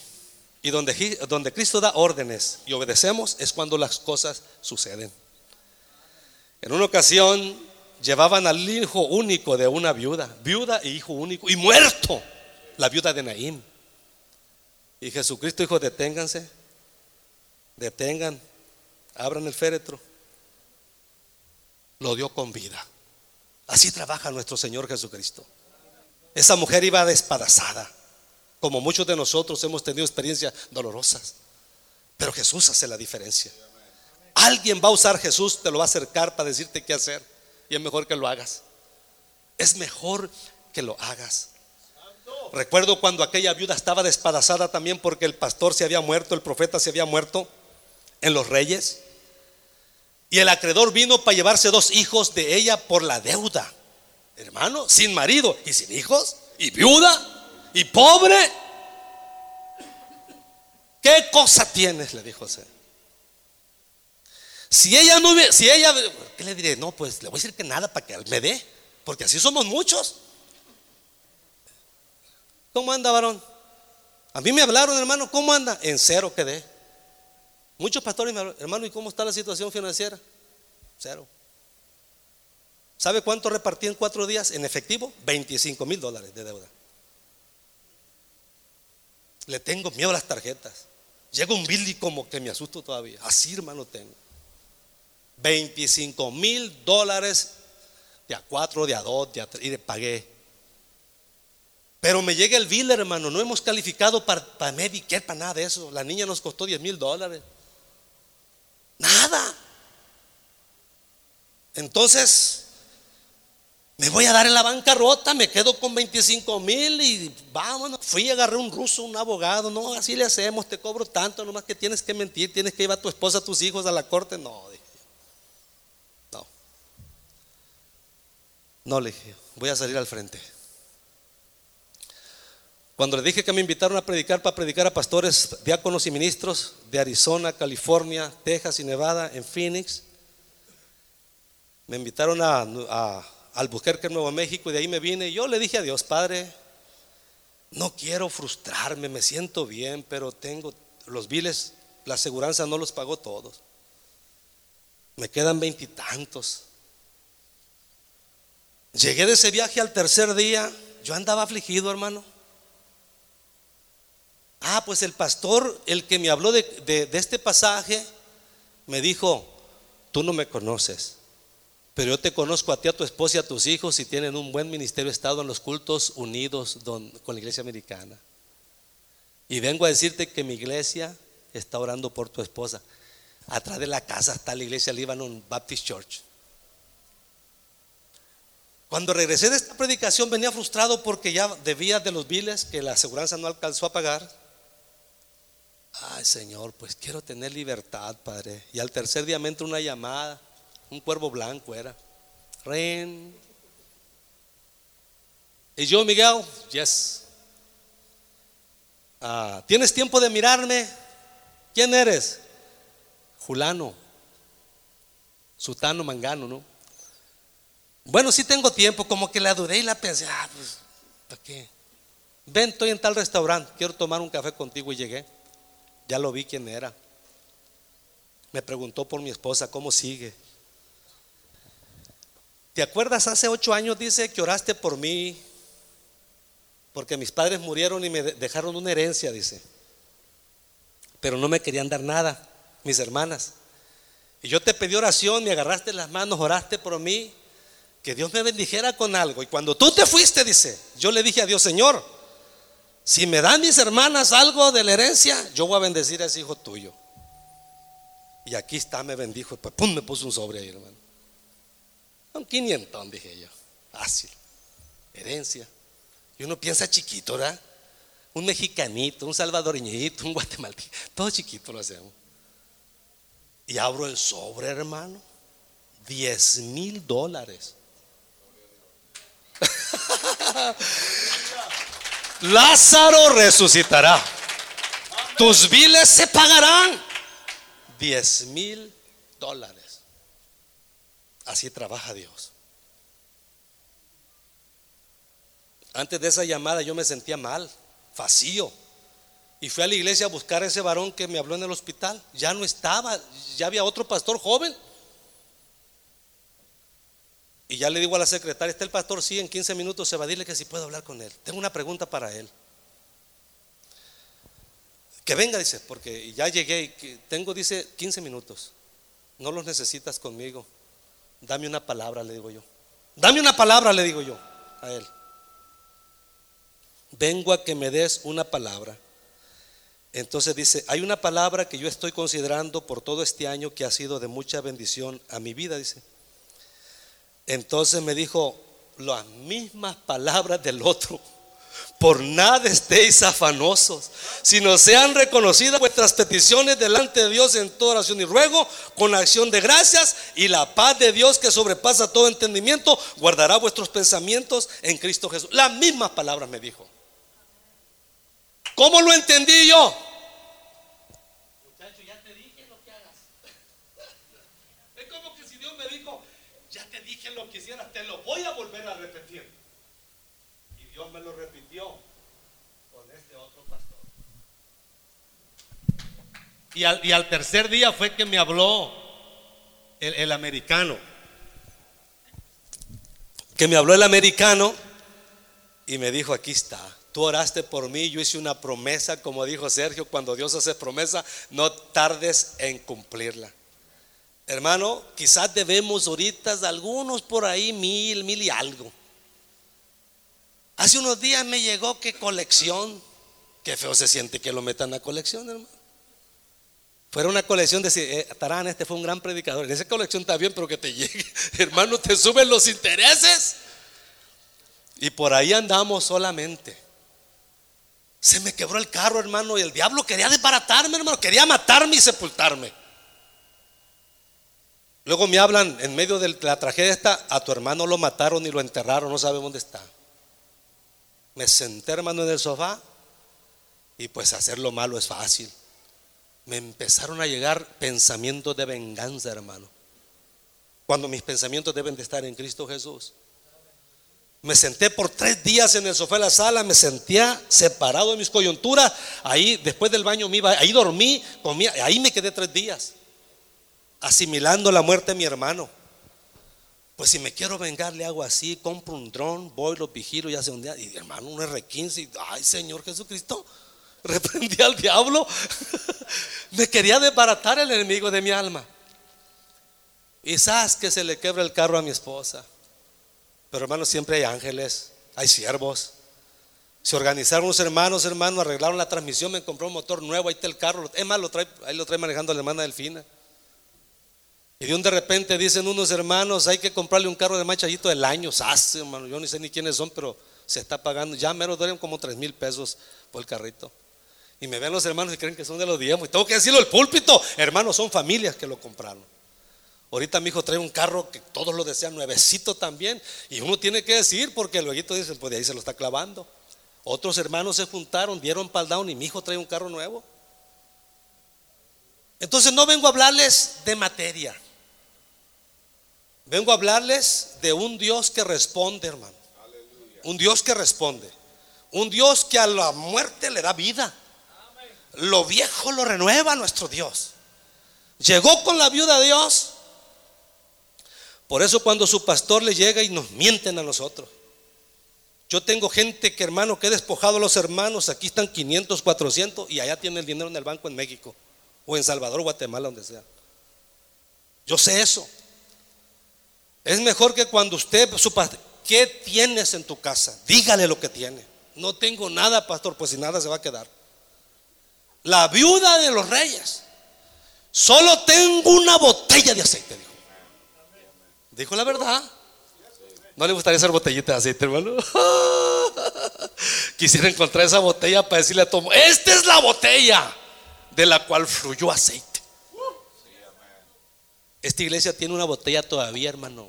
y donde, donde Cristo da órdenes y obedecemos es cuando las cosas suceden. En una ocasión llevaban al hijo único de una viuda, viuda e hijo único, y muerto, la viuda de Naín. Y Jesucristo dijo, deténganse, detengan, abran el féretro. Lo dio con vida. Así trabaja nuestro Señor Jesucristo. Esa mujer iba despadazada, como muchos de nosotros hemos tenido experiencias dolorosas. Pero Jesús hace la diferencia. Alguien va a usar Jesús, te lo va a acercar para decirte qué hacer. Y es mejor que lo hagas. Es mejor que lo hagas. Recuerdo cuando aquella viuda estaba despadazada también porque el pastor se había muerto, el profeta se había muerto en los reyes. Y el acreedor vino para llevarse dos hijos de ella por la deuda. Hermano, sin marido y sin hijos, y viuda, y pobre. ¿Qué cosa tienes? Le dijo José. Si ella no si ella, ¿qué le diré? No, pues le voy a decir que nada para que me dé, porque así somos muchos. ¿Cómo anda, varón? A mí me hablaron, hermano, ¿cómo anda? En cero quedé. Muchos pastores hermano, ¿y cómo está la situación financiera? Cero. ¿Sabe cuánto repartí en cuatro días en efectivo? 25 mil dólares de deuda. Le tengo miedo a las tarjetas. Llega un bill y como que me asusto todavía. Así, hermano, tengo. 25 mil dólares de a cuatro, de a dos, de a tres, y le pagué. Pero me llega el bill, hermano. No hemos calificado para, para Medicare, para nada de eso. La niña nos costó 10 mil dólares. Nada. Entonces, me voy a dar en la bancarrota, me quedo con 25 mil y vámonos. Fui a agarrar un ruso, un abogado. No, así le hacemos, te cobro tanto, nomás que tienes que mentir, tienes que llevar a tu esposa, a tus hijos a la corte. No, dije. No. No, le dije, voy a salir al frente. Cuando le dije que me invitaron a predicar para predicar a pastores, diáconos y ministros de Arizona, California, Texas y Nevada, en Phoenix, me invitaron a, a Albuquerque, Nuevo México, y de ahí me vine. Y yo le dije a Dios, Padre, no quiero frustrarme, me siento bien, pero tengo los biles, la aseguranza no los pagó todos. Me quedan veintitantos. Llegué de ese viaje al tercer día, yo andaba afligido, hermano. Ah, pues el pastor, el que me habló de, este pasaje, me dijo, tú no me conoces, pero yo te conozco a ti, a tu esposa y a tus hijos y tienen un buen ministerio estado en los cultos unidos con la iglesia americana. Y vengo a decirte que mi iglesia está orando por tu esposa. Atrás de la casa está la iglesia Libanon Baptist Church. Cuando regresé de esta predicación venía frustrado porque ya debía de los biles que la aseguranza no alcanzó a pagar. Ay, Señor, pues quiero tener libertad, Padre. Y al tercer día me entra una llamada, un cuervo blanco era. Ren. Y yo, Miguel, yes. Ah, ¿Tienes tiempo de mirarme? ¿Quién eres? Julano. Sutano Mangano, ¿no? Bueno, sí tengo tiempo, como que la dudé y la pensé, ah, pues, ¿para qué? Ven, estoy en tal restaurante, quiero tomar un café contigo y llegué. Ya lo vi quién era. Me preguntó por mi esposa, ¿cómo sigue? ¿Te acuerdas hace ocho años, dice, que oraste por mí? Porque mis padres murieron y me dejaron una herencia, dice. Pero no me querían dar nada, mis hermanas. Y yo te pedí oración, me agarraste las manos, oraste por mí, que Dios me bendijera con algo. Y cuando tú te fuiste, dice, yo le dije a Dios, Señor, si me dan mis hermanas algo de la herencia, yo voy a bendecir a ese hijo tuyo. Y aquí está, me bendijo. Pues pum, me puso un sobre ahí, hermano. Un 500, dije yo. Fácil. Herencia. Y uno piensa chiquito, ¿verdad? Un mexicanito, un salvadoreñito, un guatemalteco. Todo chiquito lo hacemos. Y abro el sobre, hermano. 10 mil dólares. Lázaro resucitará. Tus viles se pagarán. 10 mil dólares. Así trabaja Dios. Antes de esa llamada yo me sentía mal, vacío. Y fui a la iglesia a buscar a ese varón que me habló en el hospital. Ya no estaba, ya había otro pastor joven. Y ya le digo a la secretaria, está el pastor, sí, en 15 minutos se va a decirle que si puedo hablar con él. Tengo una pregunta para él. que venga, dice, porque ya llegué, tengo, dice, 15 minutos. No los necesitas conmigo. Dame una palabra, le digo yo. Dame una palabra, le digo yo a él. Vengo a que me des una palabra. Entonces dice, hay una palabra que yo estoy considerando por todo este año que ha sido de mucha bendición a mi vida, dice. Entonces me dijo las mismas palabras del otro. Por nada estéis afanosos, sino sean reconocidas vuestras peticiones delante de Dios en toda oración y ruego, con acción de gracias, y la paz de Dios que sobrepasa todo entendimiento, guardará vuestros pensamientos en Cristo Jesús. Las mismas palabras me dijo. ¿Cómo lo entendí yo? Muchacho, ya te dije lo que hagas. Es como que si Dios me dijo, ya te dije lo que te lo voy a volver a repetir. Y Dios me lo repitió con este otro pastor. Y al, tercer día fue que me habló el, el americano. Que me habló el americano y me dijo, aquí está Tú oraste por mí, yo hice una promesa, como dijo Sergio, cuando Dios hace promesa, no tardes en cumplirla. Hermano, quizás debemos ahorita algunos por ahí mil, mil y algo. Hace unos días me llegó que colección. Qué feo se siente que lo metan a colección, hermano. Fuera una colección de eh, Tarán, este fue un gran predicador. En esa colección está bien, pero que te llegue, hermano, te suben los intereses. Y por ahí andamos solamente. Se me quebró el carro, hermano, y el diablo quería desbaratarme, hermano, quería matarme y sepultarme. Luego me hablan en medio de la tragedia esta, a tu hermano lo mataron y lo enterraron, no sabe dónde está. Me senté, hermano, en el sofá y pues hacer lo malo es fácil. Me empezaron a llegar pensamientos de venganza, hermano. Cuando mis pensamientos deben de estar en Cristo Jesús. Me senté por tres días en el sofá de la sala, me sentía separado de mis coyunturas. Ahí, después del baño, me iba, ahí dormí, comía, ahí me quedé tres días, asimilando la muerte de mi hermano. Pues si me quiero vengar, le hago así, compro un dron, voy, lo vigilo y hace un día, y hermano, un R15, y, ay Señor Jesucristo, reprendí al diablo. me quería desbaratar el enemigo de mi alma. Sabes que se le quebra el carro a mi esposa. Pero hermanos, siempre hay ángeles, hay siervos. Se organizaron unos hermanos, hermanos, arreglaron la transmisión, me compró un motor nuevo, ahí está el carro. Es más, lo trae, ahí lo trae manejando la hermana Delfina. Y de un de repente dicen unos hermanos, hay que comprarle un carro de machallito del año, ¡Sas, hermano, yo ni sé ni quiénes son, pero se está pagando. Ya mero duelen como tres mil pesos por el carrito. Y me ven los hermanos y creen que son de los diezmos. Y tengo que decirlo el púlpito, hermanos, son familias que lo compraron. Ahorita mi hijo trae un carro que todos lo desean nuevecito también. Y uno tiene que decir porque luego dice, pues de ahí se lo está clavando. Otros hermanos se juntaron, dieron down y mi hijo trae un carro nuevo. Entonces no vengo a hablarles de materia. Vengo a hablarles de un Dios que responde, hermano. Un Dios que responde. Un Dios que a la muerte le da vida. Lo viejo lo renueva nuestro Dios. Llegó con la viuda de Dios por eso cuando su pastor le llega y nos mienten a nosotros. Yo tengo gente que hermano que he despojado a los hermanos, aquí están 500, 400 y allá tiene el dinero en el banco en México o en Salvador, Guatemala, donde sea. Yo sé eso. Es mejor que cuando usted, su pastor, ¿qué tienes en tu casa? Dígale lo que tiene. No tengo nada, pastor, pues si nada se va a quedar. La viuda de los reyes. Solo tengo una botella de aceite. Dijo la verdad. ¿No le gustaría hacer botellita de aceite, hermano? Quisiera encontrar esa botella para decirle a Tomo, esta es la botella de la cual fluyó aceite. Esta iglesia tiene una botella todavía, hermano.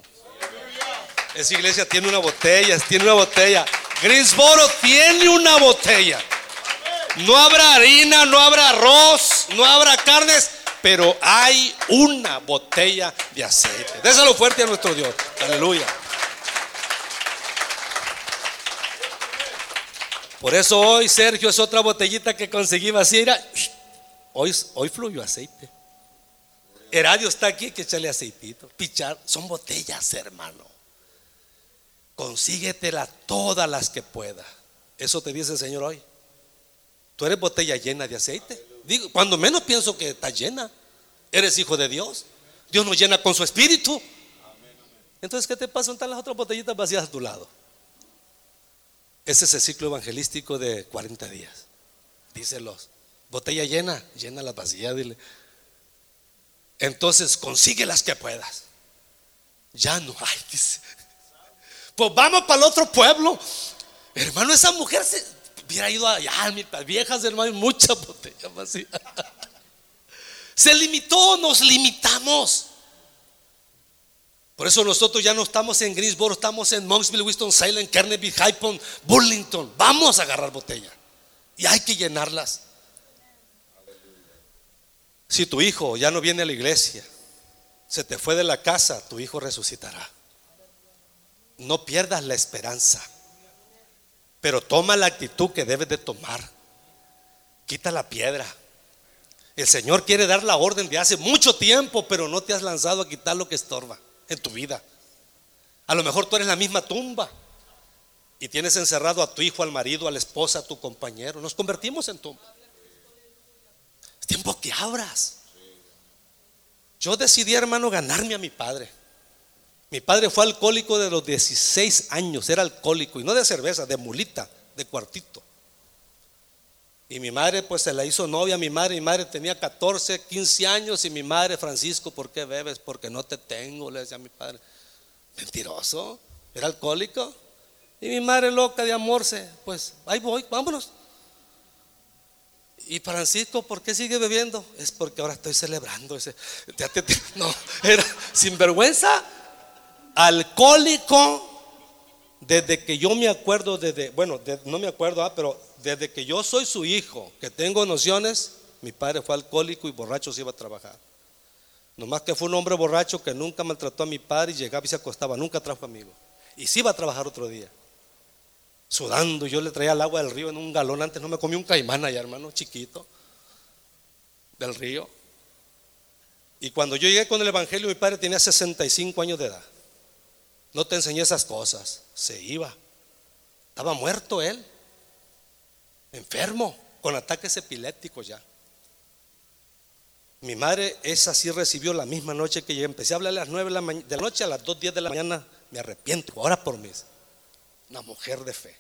Esta iglesia tiene una botella, tiene una botella. Greensboro tiene una botella. No habrá harina, no habrá arroz, no habrá carnes, pero hay una botella de aceite. Déselo fuerte a nuestro Dios. Aleluya. Por eso hoy, Sergio, es otra botellita que conseguí vacía. Hoy, hoy fluyó aceite. Heradio está aquí, que echarle aceitito. Pichar, son botellas, hermano. Consíguetela todas las que pueda. Eso te dice el Señor hoy. Tú eres botella llena de aceite. Digo, cuando menos pienso que está llena. Eres hijo de Dios. Dios nos llena con su espíritu. Entonces, ¿qué te pasa? ¿Están las otras botellitas vacías a tu lado? Ese es el ciclo evangelístico de 40 días. Díselos. Botella llena, llena la vacía, dile. Entonces, consigue las que puedas. Ya no hay, dice. Pues vamos para el otro pueblo. Hermano, esa mujer se hubiera ido allá, viejas, hermano, mucha botella vacía. Se limitó, nos limitamos. Por eso nosotros ya no estamos en Greensboro, estamos en Monksville, Winston Salem, Carnegie, Hypon, Burlington. Vamos a agarrar botella. Y hay que llenarlas. Si tu hijo ya no viene a la iglesia, se te fue de la casa, tu hijo resucitará. No pierdas la esperanza, pero toma la actitud que debes de tomar. Quita la piedra. El Señor quiere dar la orden de hace mucho tiempo, pero no te has lanzado a quitar lo que estorba en tu vida. A lo mejor tú eres la misma tumba y tienes encerrado a tu hijo, al marido, a la esposa, a tu compañero. Nos convertimos en tumba. Tiempo que abras. Yo decidí, hermano, ganarme a mi padre. Mi padre fue alcohólico de los 16 años, era alcohólico, y no de cerveza, de mulita, de cuartito. Y mi madre pues se la hizo novia, mi madre, mi madre tenía 14, 15 años y mi madre, Francisco, ¿por qué bebes? Porque no te tengo, le decía a mi padre. Mentiroso, era alcohólico. Y mi madre loca de amorse, pues ahí voy, vámonos. Y Francisco, ¿por qué sigue bebiendo? Es porque ahora estoy celebrando ese. No, era sinvergüenza, alcohólico, desde que yo me acuerdo, desde, bueno, no me acuerdo, ah, pero desde que yo soy su hijo, que tengo nociones, mi padre fue alcohólico y borracho se iba a trabajar. Nomás que fue un hombre borracho que nunca maltrató a mi padre y llegaba y se acostaba, nunca trajo amigo. Y se iba a trabajar otro día. Sudando, yo le traía el agua del río en un galón. Antes no me comí un caimán allá, hermano, chiquito, del río. Y cuando yo llegué con el Evangelio, mi padre tenía 65 años de edad. No te enseñé esas cosas. Se iba. Estaba muerto él. Enfermo, con ataques epilépticos ya. Mi madre, esa sí recibió la misma noche que yo empecé a hablar a las 9 de la, noche, a las 2, 10 de la mañana, me arrepiento, ahora por mí. Una mujer de fe.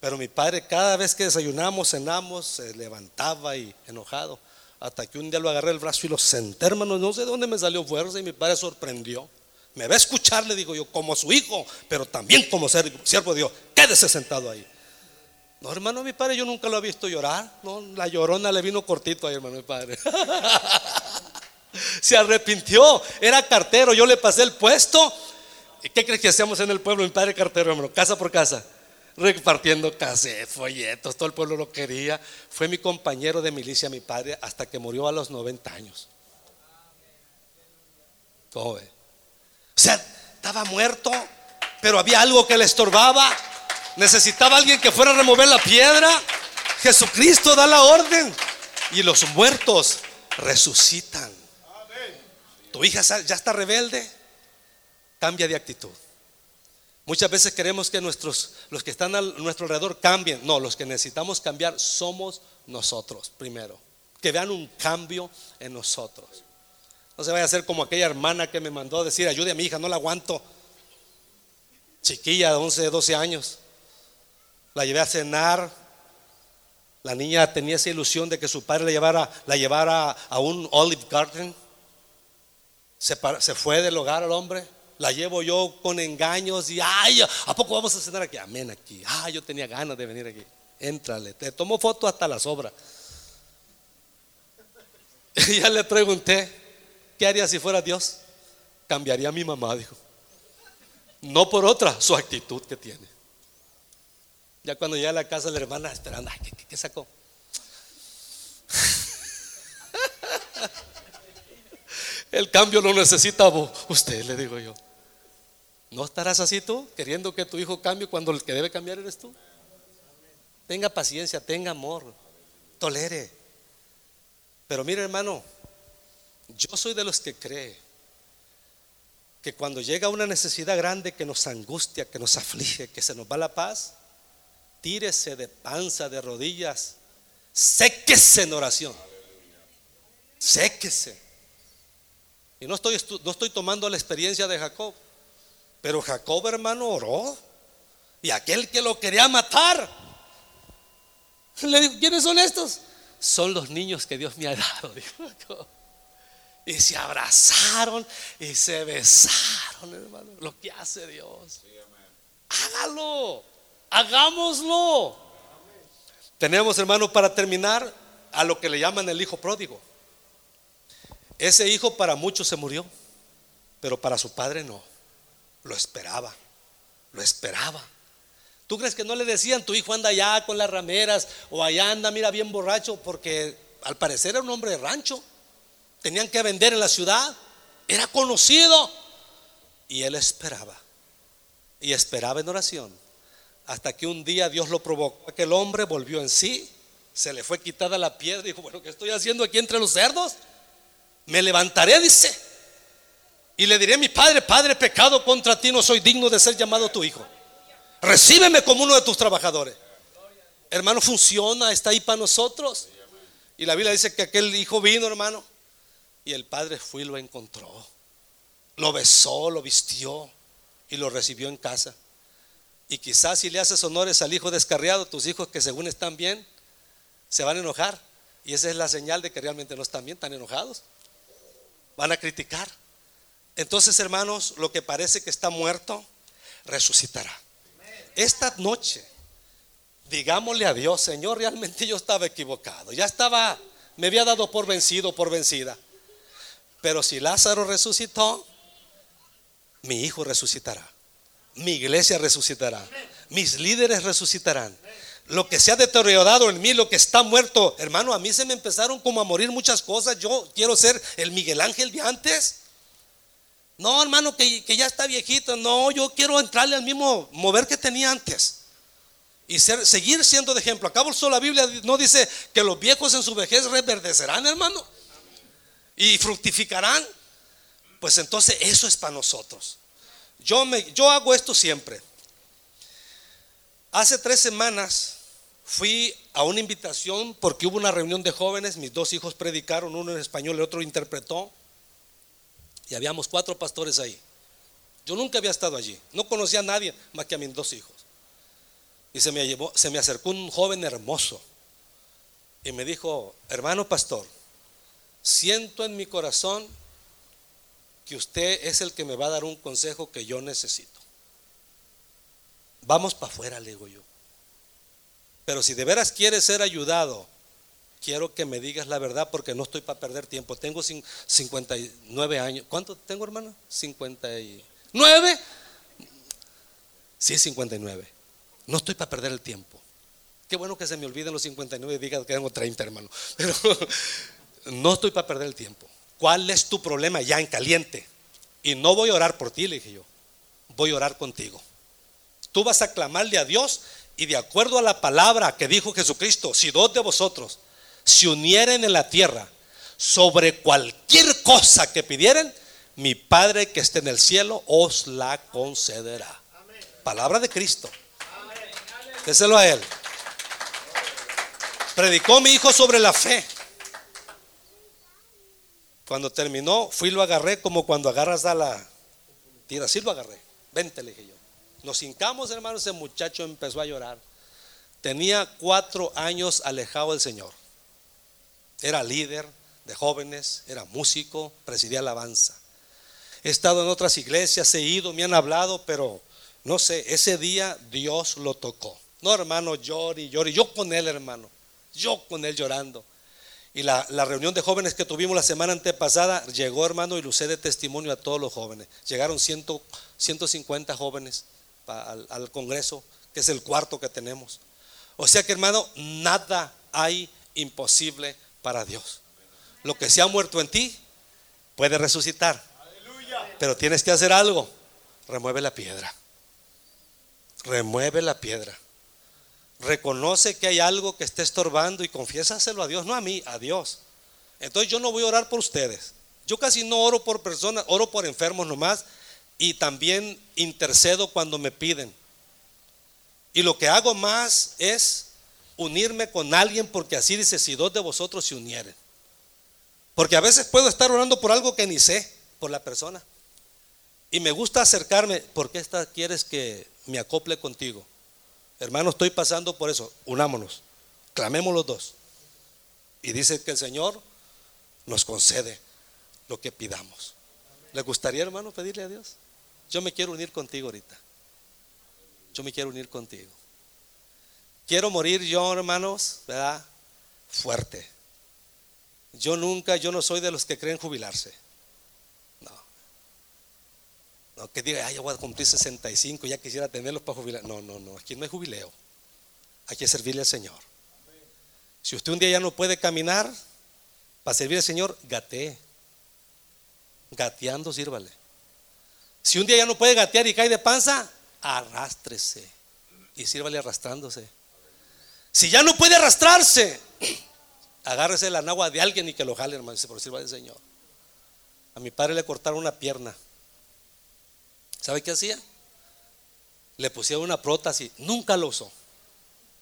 Pero mi padre, cada vez que desayunamos, cenamos, se levantaba y enojado. Hasta que un día lo agarré el brazo y lo senté, hermano. No sé de dónde me salió fuerza y mi padre sorprendió. Me va a escuchar, le digo yo, como su hijo, pero también como siervo de Dios. Quédese sentado ahí. No, hermano, mi padre, yo nunca lo he visto llorar. No, la llorona le vino cortito ahí, hermano, mi padre. Se arrepintió, era cartero, yo le pasé el puesto. ¿Y qué crees que hacíamos en el pueblo? Mi padre cartero, hermano, casa por casa, repartiendo cassettes, folletos, todo el pueblo lo quería. Fue mi compañero de milicia, mi padre, hasta que murió a los 90 años. ¿Cómo? O sea, estaba muerto, pero había algo que le estorbaba. Necesitaba alguien que fuera a remover la piedra. Jesucristo da la orden. Y los muertos resucitan. Tu hija ya está rebelde. Cambia de actitud. Muchas veces queremos que nuestros, los que están a nuestro alrededor cambien. No, los que necesitamos cambiar somos nosotros primero. Que vean un cambio en nosotros. No se vaya a hacer como aquella hermana que me mandó a decir, ayude a mi hija, no la aguanto. Chiquilla de 11, 12 años. La llevé a cenar. La niña tenía esa ilusión de que su padre la llevara, la llevara a un Olive Garden. Se, se fue del hogar al hombre. La llevo yo con engaños y, ay, ¿a poco vamos a cenar aquí? Amén, aquí. Ah, yo tenía ganas de venir aquí. Éntrale. Te tomo foto hasta la sobra. Y ya le pregunté, ¿qué haría si fuera Dios? Cambiaría a mi mamá, dijo. No por otra, su actitud que tiene. Ya cuando llega a la casa la hermana esperando, ¿qué, sacó? El cambio lo necesita usted, le digo yo. ¿No estarás así tú, queriendo que tu hijo cambie cuando el que debe cambiar eres tú? Tenga paciencia, tenga amor, tolere. Pero mire hermano, yo soy de los que cree que cuando llega una necesidad grande que nos angustia, que nos aflige, que se nos va la paz, tírese de panza, de rodillas séquese en oración. Séquese. Y no estoy, no estoy tomando la experiencia de Jacob. Pero Jacob, hermano, oró. Y aquel que lo quería matar, le dijo, ¿quiénes son estos? Son los niños que Dios me ha dado, Y se abrazaron y se besaron, hermano. Lo que hace Dios. Hágalo. Hagámoslo. Tenemos, hermano, para terminar, a lo que le llaman el hijo pródigo. Ese hijo para muchos se murió, pero para su padre no. Lo esperaba, lo esperaba. ¿Tú crees que no le decían, tu hijo anda allá con las rameras o allá anda, mira, bien borracho? Porque al parecer era un hombre de rancho. Tenían que vender en la ciudad. Era conocido. Y él esperaba. Y esperaba en oración. Hasta que un día Dios lo provocó. Aquel hombre volvió en sí. Se le fue quitada la piedra. Y dijo, bueno, ¿qué estoy haciendo aquí entre los cerdos? Me levantaré, dice. Y le diré a mi padre, Padre, pecado contra ti, no soy digno de ser llamado tu hijo. Recíbeme como uno de tus trabajadores. Hermano, funciona, está ahí para nosotros. Y la Biblia dice que aquel hijo vino, hermano, y el padre fue y lo encontró. Lo besó, lo vistió y lo recibió en casa. Y quizás si le haces honores al hijo descarriado, tus hijos que según están bien, se van a enojar. Y esa es la señal de que realmente no están bien, están enojados. Van a criticar. Entonces, hermanos, lo que parece que está muerto, resucitará. Esta noche, digámosle a Dios, Señor, realmente yo estaba equivocado. Ya estaba, me había dado por vencido, por vencida. Pero si Lázaro resucitó, mi hijo resucitará. Mi iglesia resucitará. Mis líderes resucitarán. Lo que se ha deteriorado en mí, lo que está muerto, hermano, a mí se me empezaron como a morir muchas cosas. Yo quiero ser el Miguel Ángel de antes. No, hermano, que, ya está viejito. No, yo quiero entrarle al mismo mover que tenía antes. Y seguir siendo de ejemplo. Acabo la Biblia no dice que los viejos en su vejez reverdecerán, hermano. Y fructificarán. Pues entonces eso es para nosotros. Yo, me, yo hago esto siempre. Hace tres semanas fui a una invitación porque hubo una reunión de jóvenes. Mis dos hijos predicaron, uno en español y otro interpretó. Y habíamos cuatro pastores ahí. Yo nunca había estado allí. No conocía a nadie más que a mis dos hijos. Y se me, llevó, se me acercó un joven hermoso. Y me dijo, hermano pastor, siento en mi corazón que usted es el que me va a dar un consejo que yo necesito. Vamos para afuera, le digo yo. Pero si de veras quiere ser ayudado quiero que me digas la verdad porque no estoy para perder tiempo. Tengo 59 años. ¿Cuánto tengo, hermano? 59. Sí, 59. No estoy para perder el tiempo. Qué bueno que se me olviden los 59 y diga que tengo 30, hermano. No estoy para perder el tiempo. ¿Cuál es tu problema ya en caliente? Y no voy a orar por ti, le dije yo. Voy a orar contigo. Tú vas a clamarle a Dios y de acuerdo a la palabra que dijo Jesucristo, si dos de vosotros se unieren en la tierra sobre cualquier cosa que pidieren, mi Padre que esté en el cielo os la concederá. Palabra de Cristo. Déselo a Él. Predicó mi hijo sobre la fe. Cuando terminó, fui y lo agarré como cuando agarras a la tira. Así lo agarré. Vente, le dije yo. Nos hincamos, hermano. Ese muchacho empezó a llorar. Tenía cuatro años alejado del Señor. Era líder de jóvenes, era músico, presidía alabanza. He estado en otras iglesias, he ido, me han hablado, pero no sé, ese día Dios lo tocó. No, hermano, llori, llori. Yo con él, hermano. Yo con él llorando. Y la, reunión de jóvenes que tuvimos la semana antepasada, llegó, hermano, y lucé de testimonio a todos los jóvenes. Llegaron 150 jóvenes al, al Congreso, que es el cuarto que tenemos. O sea que, hermano, nada hay imposible para Dios. Lo que se ha muerto en ti puede resucitar. Pero tienes que hacer algo. Remueve la piedra. Remueve la piedra. Reconoce que hay algo que esté estorbando y confiésaselo a Dios, no a mí, a Dios. Entonces yo no voy a orar por ustedes. Yo casi no oro por personas, oro por enfermos nomás y también intercedo cuando me piden. Y lo que hago más es unirme con alguien porque así dice, si dos de vosotros se unieren. Porque a veces puedo estar orando por algo que ni sé, por la persona. Y me gusta acercarme, ¿por qué esta quieres que me acople contigo? Hermano, estoy pasando por eso, unámonos, clamemos los dos. Y dice que el Señor nos concede lo que pidamos. ¿Le gustaría, hermano, pedirle a Dios? Yo me quiero unir contigo ahorita. Yo me quiero unir contigo. Quiero morir yo, hermanos, ¿verdad? Fuerte. Yo nunca, yo no soy de los que creen jubilarse. No. No, que diga, ay, yo voy a cumplir 65, ya quisiera tenerlos para jubilar. No, no, no, aquí no hay jubileo. Hay que servirle al Señor. Si usted un día ya no puede caminar, para servir al Señor, gatee. Gateando, sírvale. Si un día ya no puede gatear y cae de panza, arrástrese y sírvale arrastrándose. Si ya no puede arrastrarse, agárrese la nagua de alguien y que lo jale, hermano, por sirva del Señor. A mi padre le cortaron una pierna. ¿Sabe qué hacía? Le pusieron una prótesis, nunca lo usó.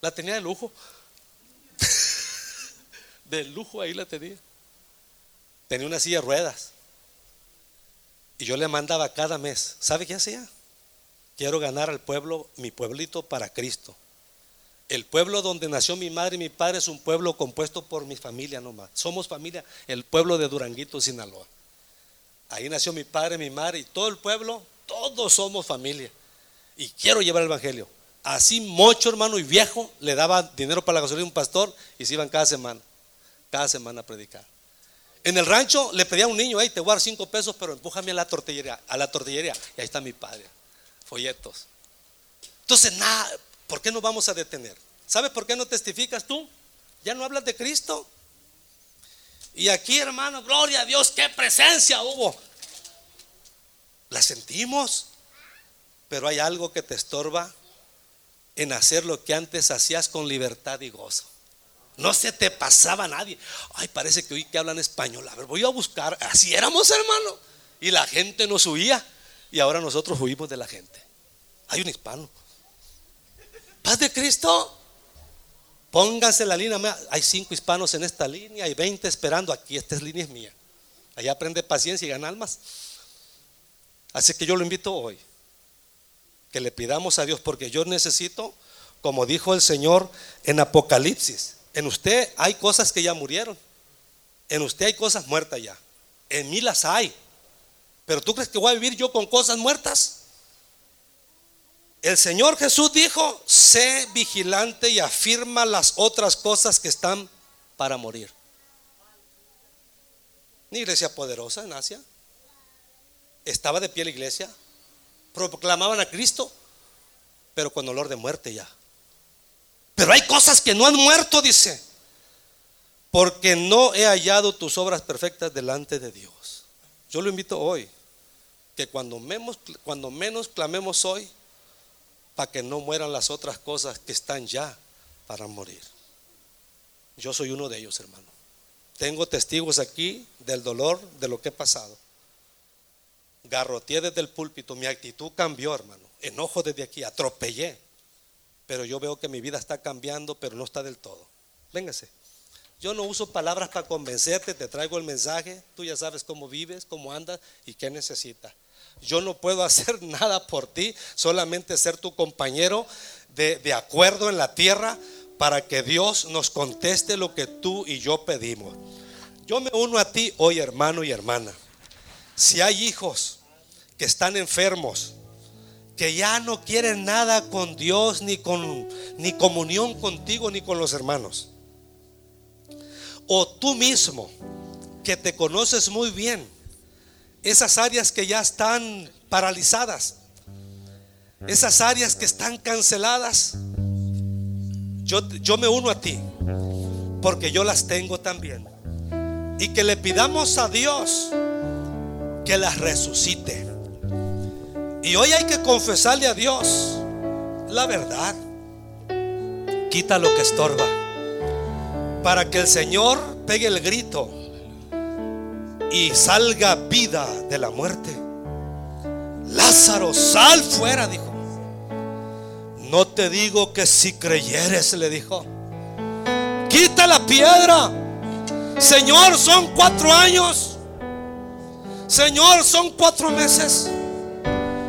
La tenía de lujo. de lujo ahí la tenía. Tenía una silla de ruedas. Y yo le mandaba cada mes. ¿Sabe qué hacía? Quiero ganar al pueblo, mi pueblito para Cristo. El pueblo donde nació mi madre y mi padre es un pueblo compuesto por mi familia nomás. Somos familia, el pueblo de Duranguito, Sinaloa. Ahí nació mi padre, mi madre y todo el pueblo, todos somos familia. Y quiero llevar el evangelio. Así mucho hermano y viejo le daba dinero para la gasolina a un pastor y se iban cada semana, cada semana a predicar. En el rancho le pedía a un niño, hey, te voy a dar cinco pesos, pero empújame a la tortillería, a la tortillería. Y ahí está mi padre, folletos. Entonces, nada, ¿por qué no vamos a detener? ¿Sabes por qué no testificas tú? Ya no hablas de Cristo. Y aquí, hermano, gloria a Dios, qué presencia hubo. La sentimos, pero hay algo que te estorba en hacer lo que antes hacías con libertad y gozo. No se te pasaba a nadie. Ay, parece que hoy que hablan español. A ver, voy a buscar. Así éramos, hermano. Y la gente nos huía. Y ahora nosotros huimos de la gente. Hay un hispano. Paz de Cristo. Pónganse la línea. Hay cinco hispanos en esta línea y 20 esperando. Aquí esta línea es mía. Allá aprende paciencia y gana almas. Así que yo lo invito hoy. Que le pidamos a Dios porque yo necesito, como dijo el Señor en Apocalipsis, en usted hay cosas que ya murieron. En usted hay cosas muertas ya. En mí las hay. Pero tú crees que voy a vivir yo con cosas muertas? El Señor Jesús dijo, sé vigilante y afirma las otras cosas que están para morir. Una iglesia poderosa en Asia. Estaba de pie la iglesia. Proclamaban a Cristo, pero con olor de muerte ya. Pero hay cosas que no han muerto, dice. Porque no he hallado tus obras perfectas delante de Dios. Yo lo invito hoy, que cuando menos, cuando menos clamemos hoy, para que no mueran las otras cosas que están ya para morir. Yo soy uno de ellos, hermano. Tengo testigos aquí del dolor de lo que he pasado. Garroteé desde el púlpito, mi actitud cambió, hermano. Enojo desde aquí, atropellé. Pero yo veo que mi vida está cambiando, pero no está del todo. Véngase. Yo no uso palabras para convencerte, te traigo el mensaje, tú ya sabes cómo vives, cómo andas y qué necesitas. Yo no puedo hacer nada por ti, solamente ser tu compañero de, acuerdo en la tierra para que Dios nos conteste lo que tú y yo pedimos. Yo me uno a ti hoy, hermano y hermana. Si hay hijos que están enfermos, que ya no quieren nada con Dios, ni con ni comunión contigo, ni con los hermanos. O tú mismo, que te conoces muy bien, esas áreas que ya están paralizadas, esas áreas que están canceladas, yo, yo me uno a ti, porque yo las tengo también. Y que le pidamos a Dios que las resucite. Y hoy hay que confesarle a Dios la verdad. Quita lo que estorba. Para que el Señor pegue el grito y salga vida de la muerte. Lázaro, sal fuera, dijo. No te digo que si creyeres, le dijo. quita la piedra. Señor, son cuatro años. Señor, son cuatro meses.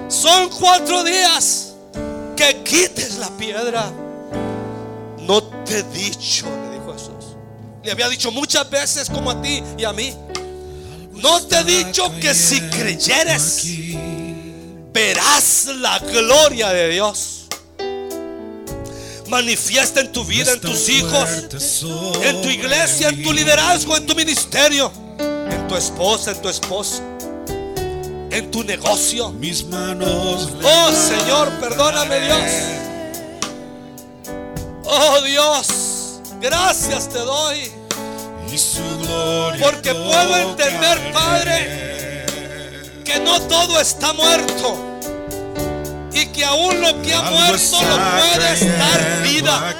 Son cuatro días. Que quites la piedra. No te he dicho, le dijo Jesús. Le había dicho muchas veces como a ti y a mí. No te he dicho que si creyeres, verás la gloria de Dios manifiesta en tu vida, en tus hijos, en tu iglesia, en tu liderazgo, en tu ministerio, en tu esposa, en tu esposo, en tu negocio. Mis manos. Oh Señor, perdóname Dios. Oh Dios, gracias te doy. Porque puedo entender, Padre, que no todo está muerto y que aún lo que ha muerto lo puedes dar vida.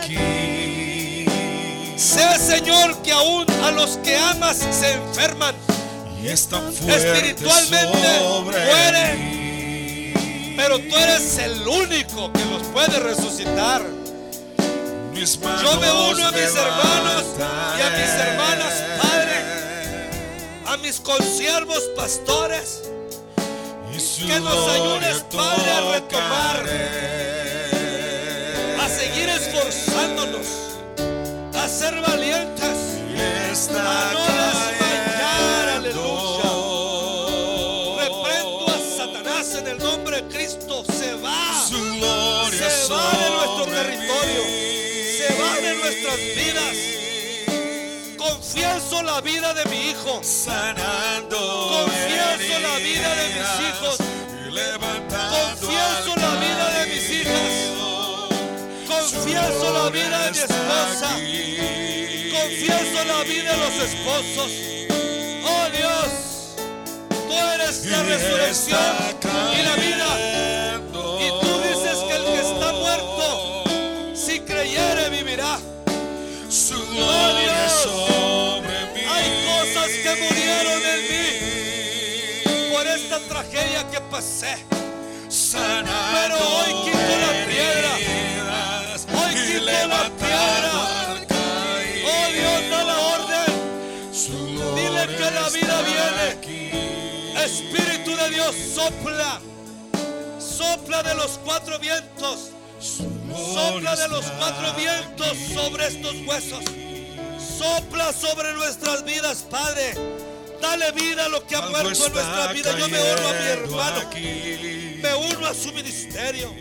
Sé, Señor, que aún a los que amas se enferman. Espiritualmente mueren. Pero tú eres el único que los puede resucitar. Yo me uno a mis hermanos y a mis hermanas, Padre, a mis consiervos pastores que nos ayudes, Padre, a retomar, a seguir esforzándonos, a ser valientes, a no vida de mi hijo, sanando, confieso la vida de mis hijos, confieso la vida de mis hijas, confieso la vida de mi esposa, confieso la vida de los esposos. Oh Dios, tú eres la resurrección y la vida. Mí por esta tragedia que pasé. Pero hoy quito la piedra. Hoy quito la piedra. Oh Dios, da la orden. Dile que la vida viene. Espíritu de Dios, sopla. Sopla de los cuatro vientos. Sopla de los cuatro vientos sobre estos huesos. Sopla sobre nuestras vidas, Padre. Dale vida a lo que ha muerto en nuestra vida. Yo me uno a mi hermano. Me uno a su ministerio.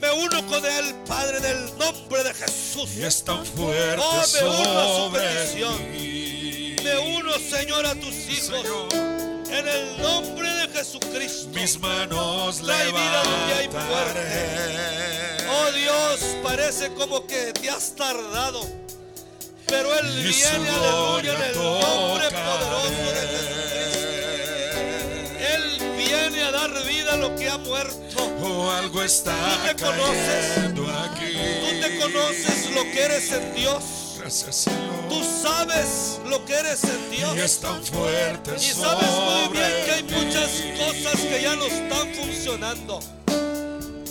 Me uno con él, Padre, en el nombre de Jesús. Y es tan fuerte Oh, me uno a su mí. Me uno, Señor, a tus hijos. En el nombre de Jesucristo. Mis manos Trae vida donde hay levantaré. Oh Dios, parece como que te has tardado. Pero Él viene, aleluya, en el nombre poderoso de Jesucristo. Él viene a dar vida a lo que ha muerto. Oh, algo está Tú te conoces. aquí. Tú te conoces lo que eres en Dios. Gracias, Señor. Tú sabes lo que eres en Dios. Y es tan fuerte Y sabes muy bien que hay muchas cosas que ya no están funcionando.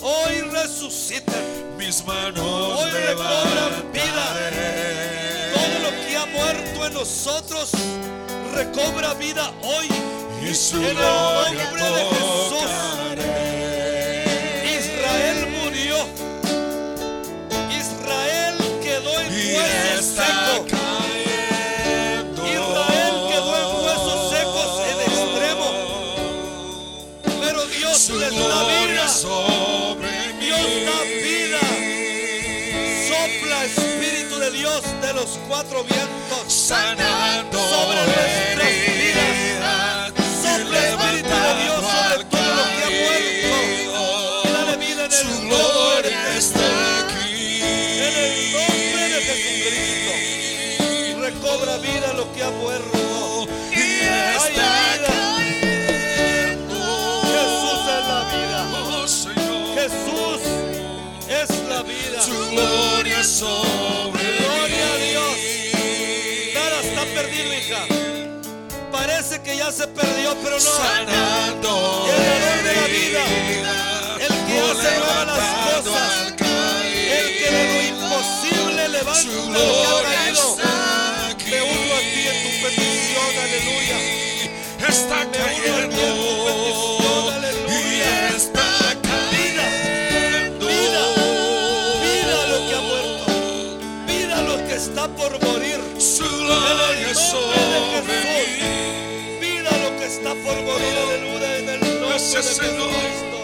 Hoy resuciten. Mis manos Hoy recobran vida. En nosotros recobra vida hoy. Y su En el nombre de Jesús. Su gloria está aquí. En el nombre de Jesucristo. Recobra vida lo que ha muerto. Y está. Jesús es la vida. Oh. Jesús es la vida. Su gloria sobre Gloria a. Dios. Nada está perdido, hija. Parece que ya se perdió, pero no. Sanando El dador de la vida. ¿Cómo se las cosas? El que de lo imposible levanta. Me uno a ti en tu petición, aleluya. Está cayendo. está por morir. Su. Mira lo que está por morir, aleluya, en el nombre Señor.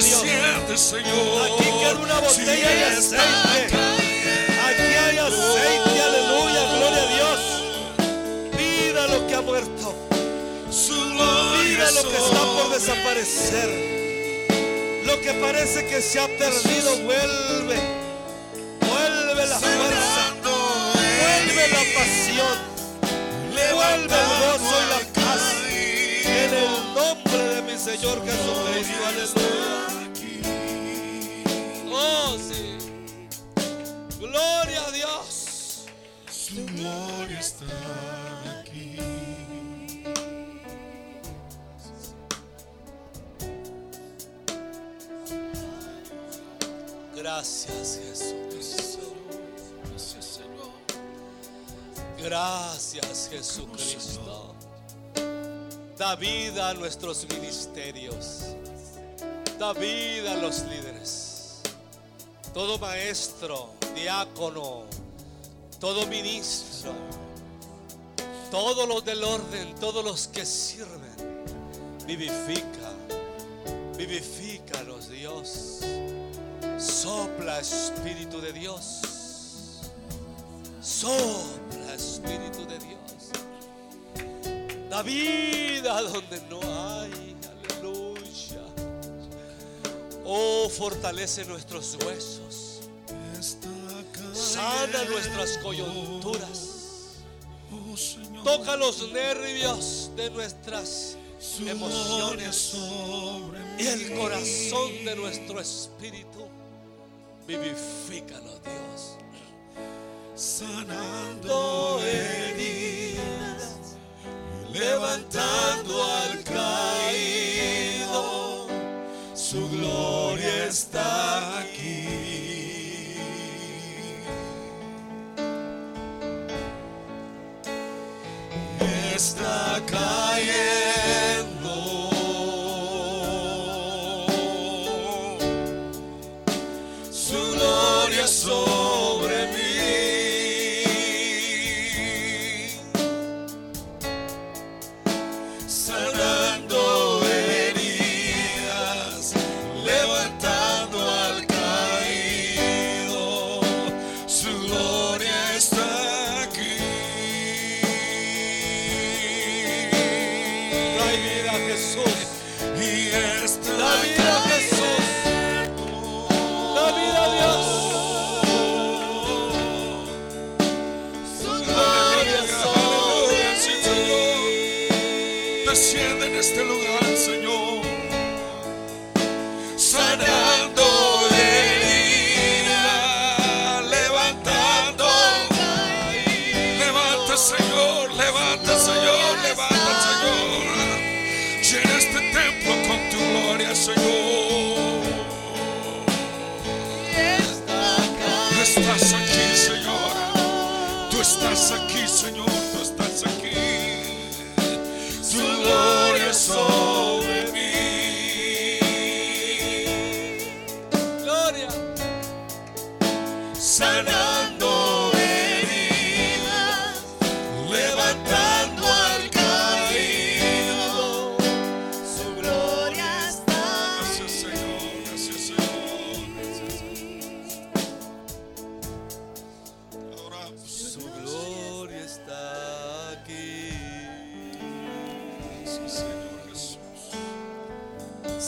Desciende, Señor. Aquí queda una botella Si de está aceite. Aquí hay aceite, aleluya, gloria a Dios. Mira lo que ha muerto. Mira lo que está por desaparecer. Lo que parece que se ha perdido, vuelve. Vuelve la fuerza. Vuelve la pasión. Vuelve el gozo y la paz. En el nombre de mi Señor Jesucristo. Aleluya. Oh, sí. Gloria a Dios. Su gloria está Gracias, Jesucristo. Gracias, Señor. Gracias, Jesucristo. Da vida a nuestros ministerios. Da vida a los líderes. Todo maestro, diácono, todo ministro, todos los del orden, todos los que sirven. Vivifica, vivifícalos, Dios. Sopla, Espíritu de Dios. Sopla, Espíritu de Dios. Da vida donde no hay. Aleluya. Oh, fortalece nuestros huesos. Sana nuestras coyunturas. Oh. Toca los nervios de nuestras emociones y el corazón de nuestro espíritu. Vivifícalo, Dios. sanando heridas, levantando al caído, su gloria está aquí. Está cayendo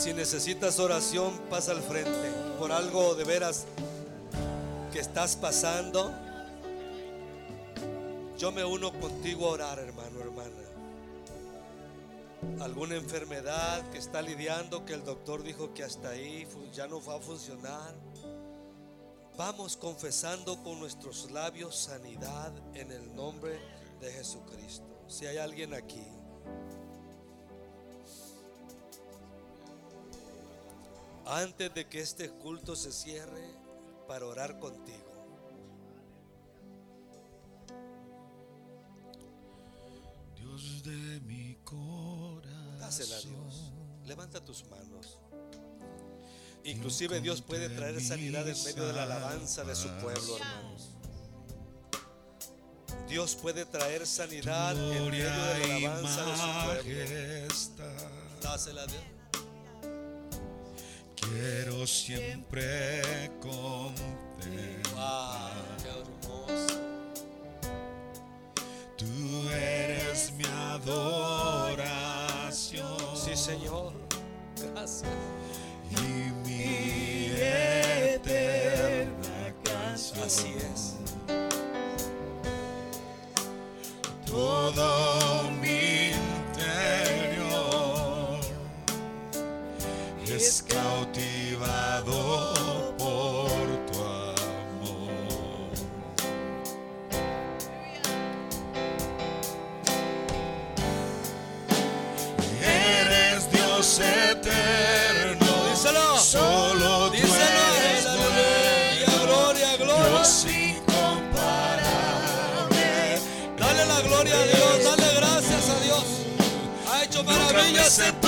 Si necesitas oración, pasa al frente. Por algo de veras que estás pasando, yo me uno contigo a orar, hermano, hermana. Alguna enfermedad que está lidiando, que el doctor dijo que hasta ahí ya no va a funcionar. Vamos confesando con nuestros labios sanidad en el nombre de Jesucristo. Si hay alguien aquí. antes de que este culto se cierre para orar contigo. Dios de mi corazón. Dásela a Dios. Levanta tus manos. Inclusive Dios puede traer sanidad en medio de la alabanza de su pueblo, hermanos. Dios puede traer sanidad en medio de la alabanza de su pueblo. Dásela a Dios. Quiero siempre contemplar. Wow, Tú eres mi adoración. Sí, Señor. Gracias. Y mi eterna canción. Así es. Todo blessed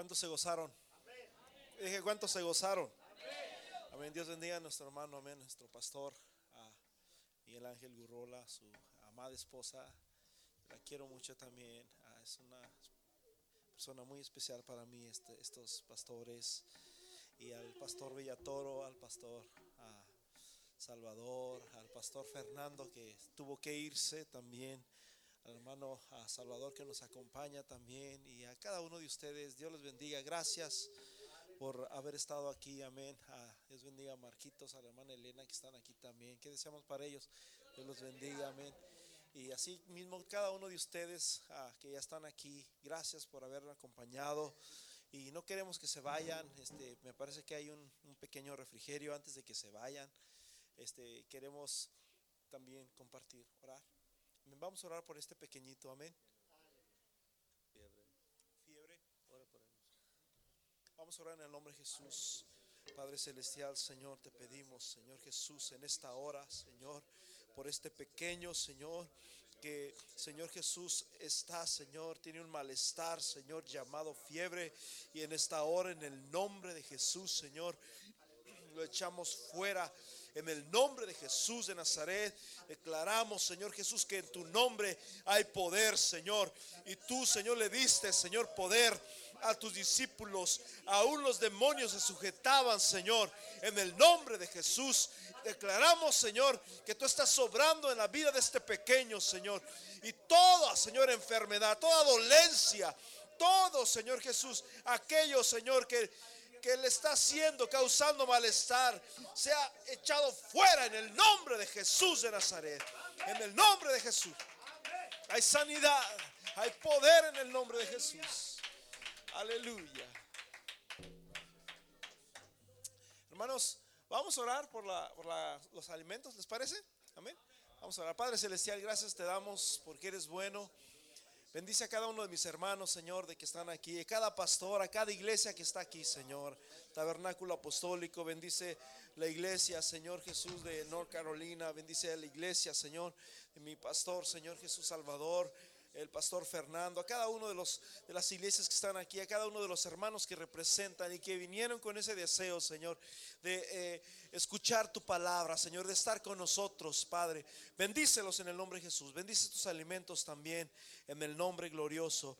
¿Cuántos se gozaron? Dije, ¿cuántos se gozaron? Amén. Dios bendiga a nuestro hermano, amén, nuestro pastor, a Miguel Ángel Gurrola, su amada esposa. La quiero mucho también. Ah, es una persona muy especial para mí, este- estos pastores. Y al pastor Villatoro, al pastor ah, Salvador, al pastor Fernando que tuvo que irse también al hermano a Salvador que nos acompaña también y a cada uno de ustedes. Dios les bendiga. Gracias por haber estado aquí. Amén. Ah, Dios bendiga a Marquitos, a la hermana Elena que están aquí también. ¿Qué deseamos para ellos? Dios los bendiga. Amén. Y así mismo cada uno de ustedes ah, que ya están aquí, gracias por habernos acompañado. Y no queremos que se vayan. Este, me parece que hay un, un pequeño refrigerio antes de que se vayan. Este, queremos también compartir, orar. Vamos a orar por este pequeñito, amén. Fiebre. Vamos a orar en el nombre de Jesús. Padre Celestial, Señor, te pedimos, Señor Jesús, en esta hora, Señor, por este pequeño, Señor, que, Señor Jesús, está, Señor, tiene un malestar, Señor, llamado fiebre. Y en esta hora, en el nombre de Jesús, Señor, lo echamos fuera. En el nombre de Jesús de Nazaret, declaramos, Señor Jesús, que en tu nombre hay poder, Señor. Y tú, Señor, le diste, Señor, poder a tus discípulos. Aún los demonios se sujetaban, Señor. En el nombre de Jesús, declaramos, Señor, que tú estás sobrando en la vida de este pequeño, Señor. Y toda, Señor, enfermedad, toda dolencia, todo, Señor Jesús, aquello, Señor, que que le está haciendo, causando malestar, sea echado fuera en el nombre de Jesús de Nazaret. En el nombre de Jesús. Hay sanidad, hay poder en el nombre de Jesús. Aleluya. Hermanos, vamos a orar por, por la- los alimentos, ¿les parece? Amén. Vamos a orar. Padre Celestial, gracias te damos porque eres bueno. Bendice a cada uno de mis hermanos, Señor, de que están aquí, a cada pastor, a cada iglesia que está aquí, Señor. Tabernáculo Apostólico, bendice la iglesia, Señor Jesús de North Carolina, bendice la iglesia, Señor, de mi pastor, Señor Jesús Salvador, el pastor Fernando, a cada uno de los de las iglesias que están aquí, a cada uno de los hermanos que representan y que vinieron con ese deseo, Señor, de eh, escuchar tu palabra, Señor, de estar con nosotros, Padre. Bendícelos en el nombre de Jesús. Bendice tus alimentos también en el nombre glorioso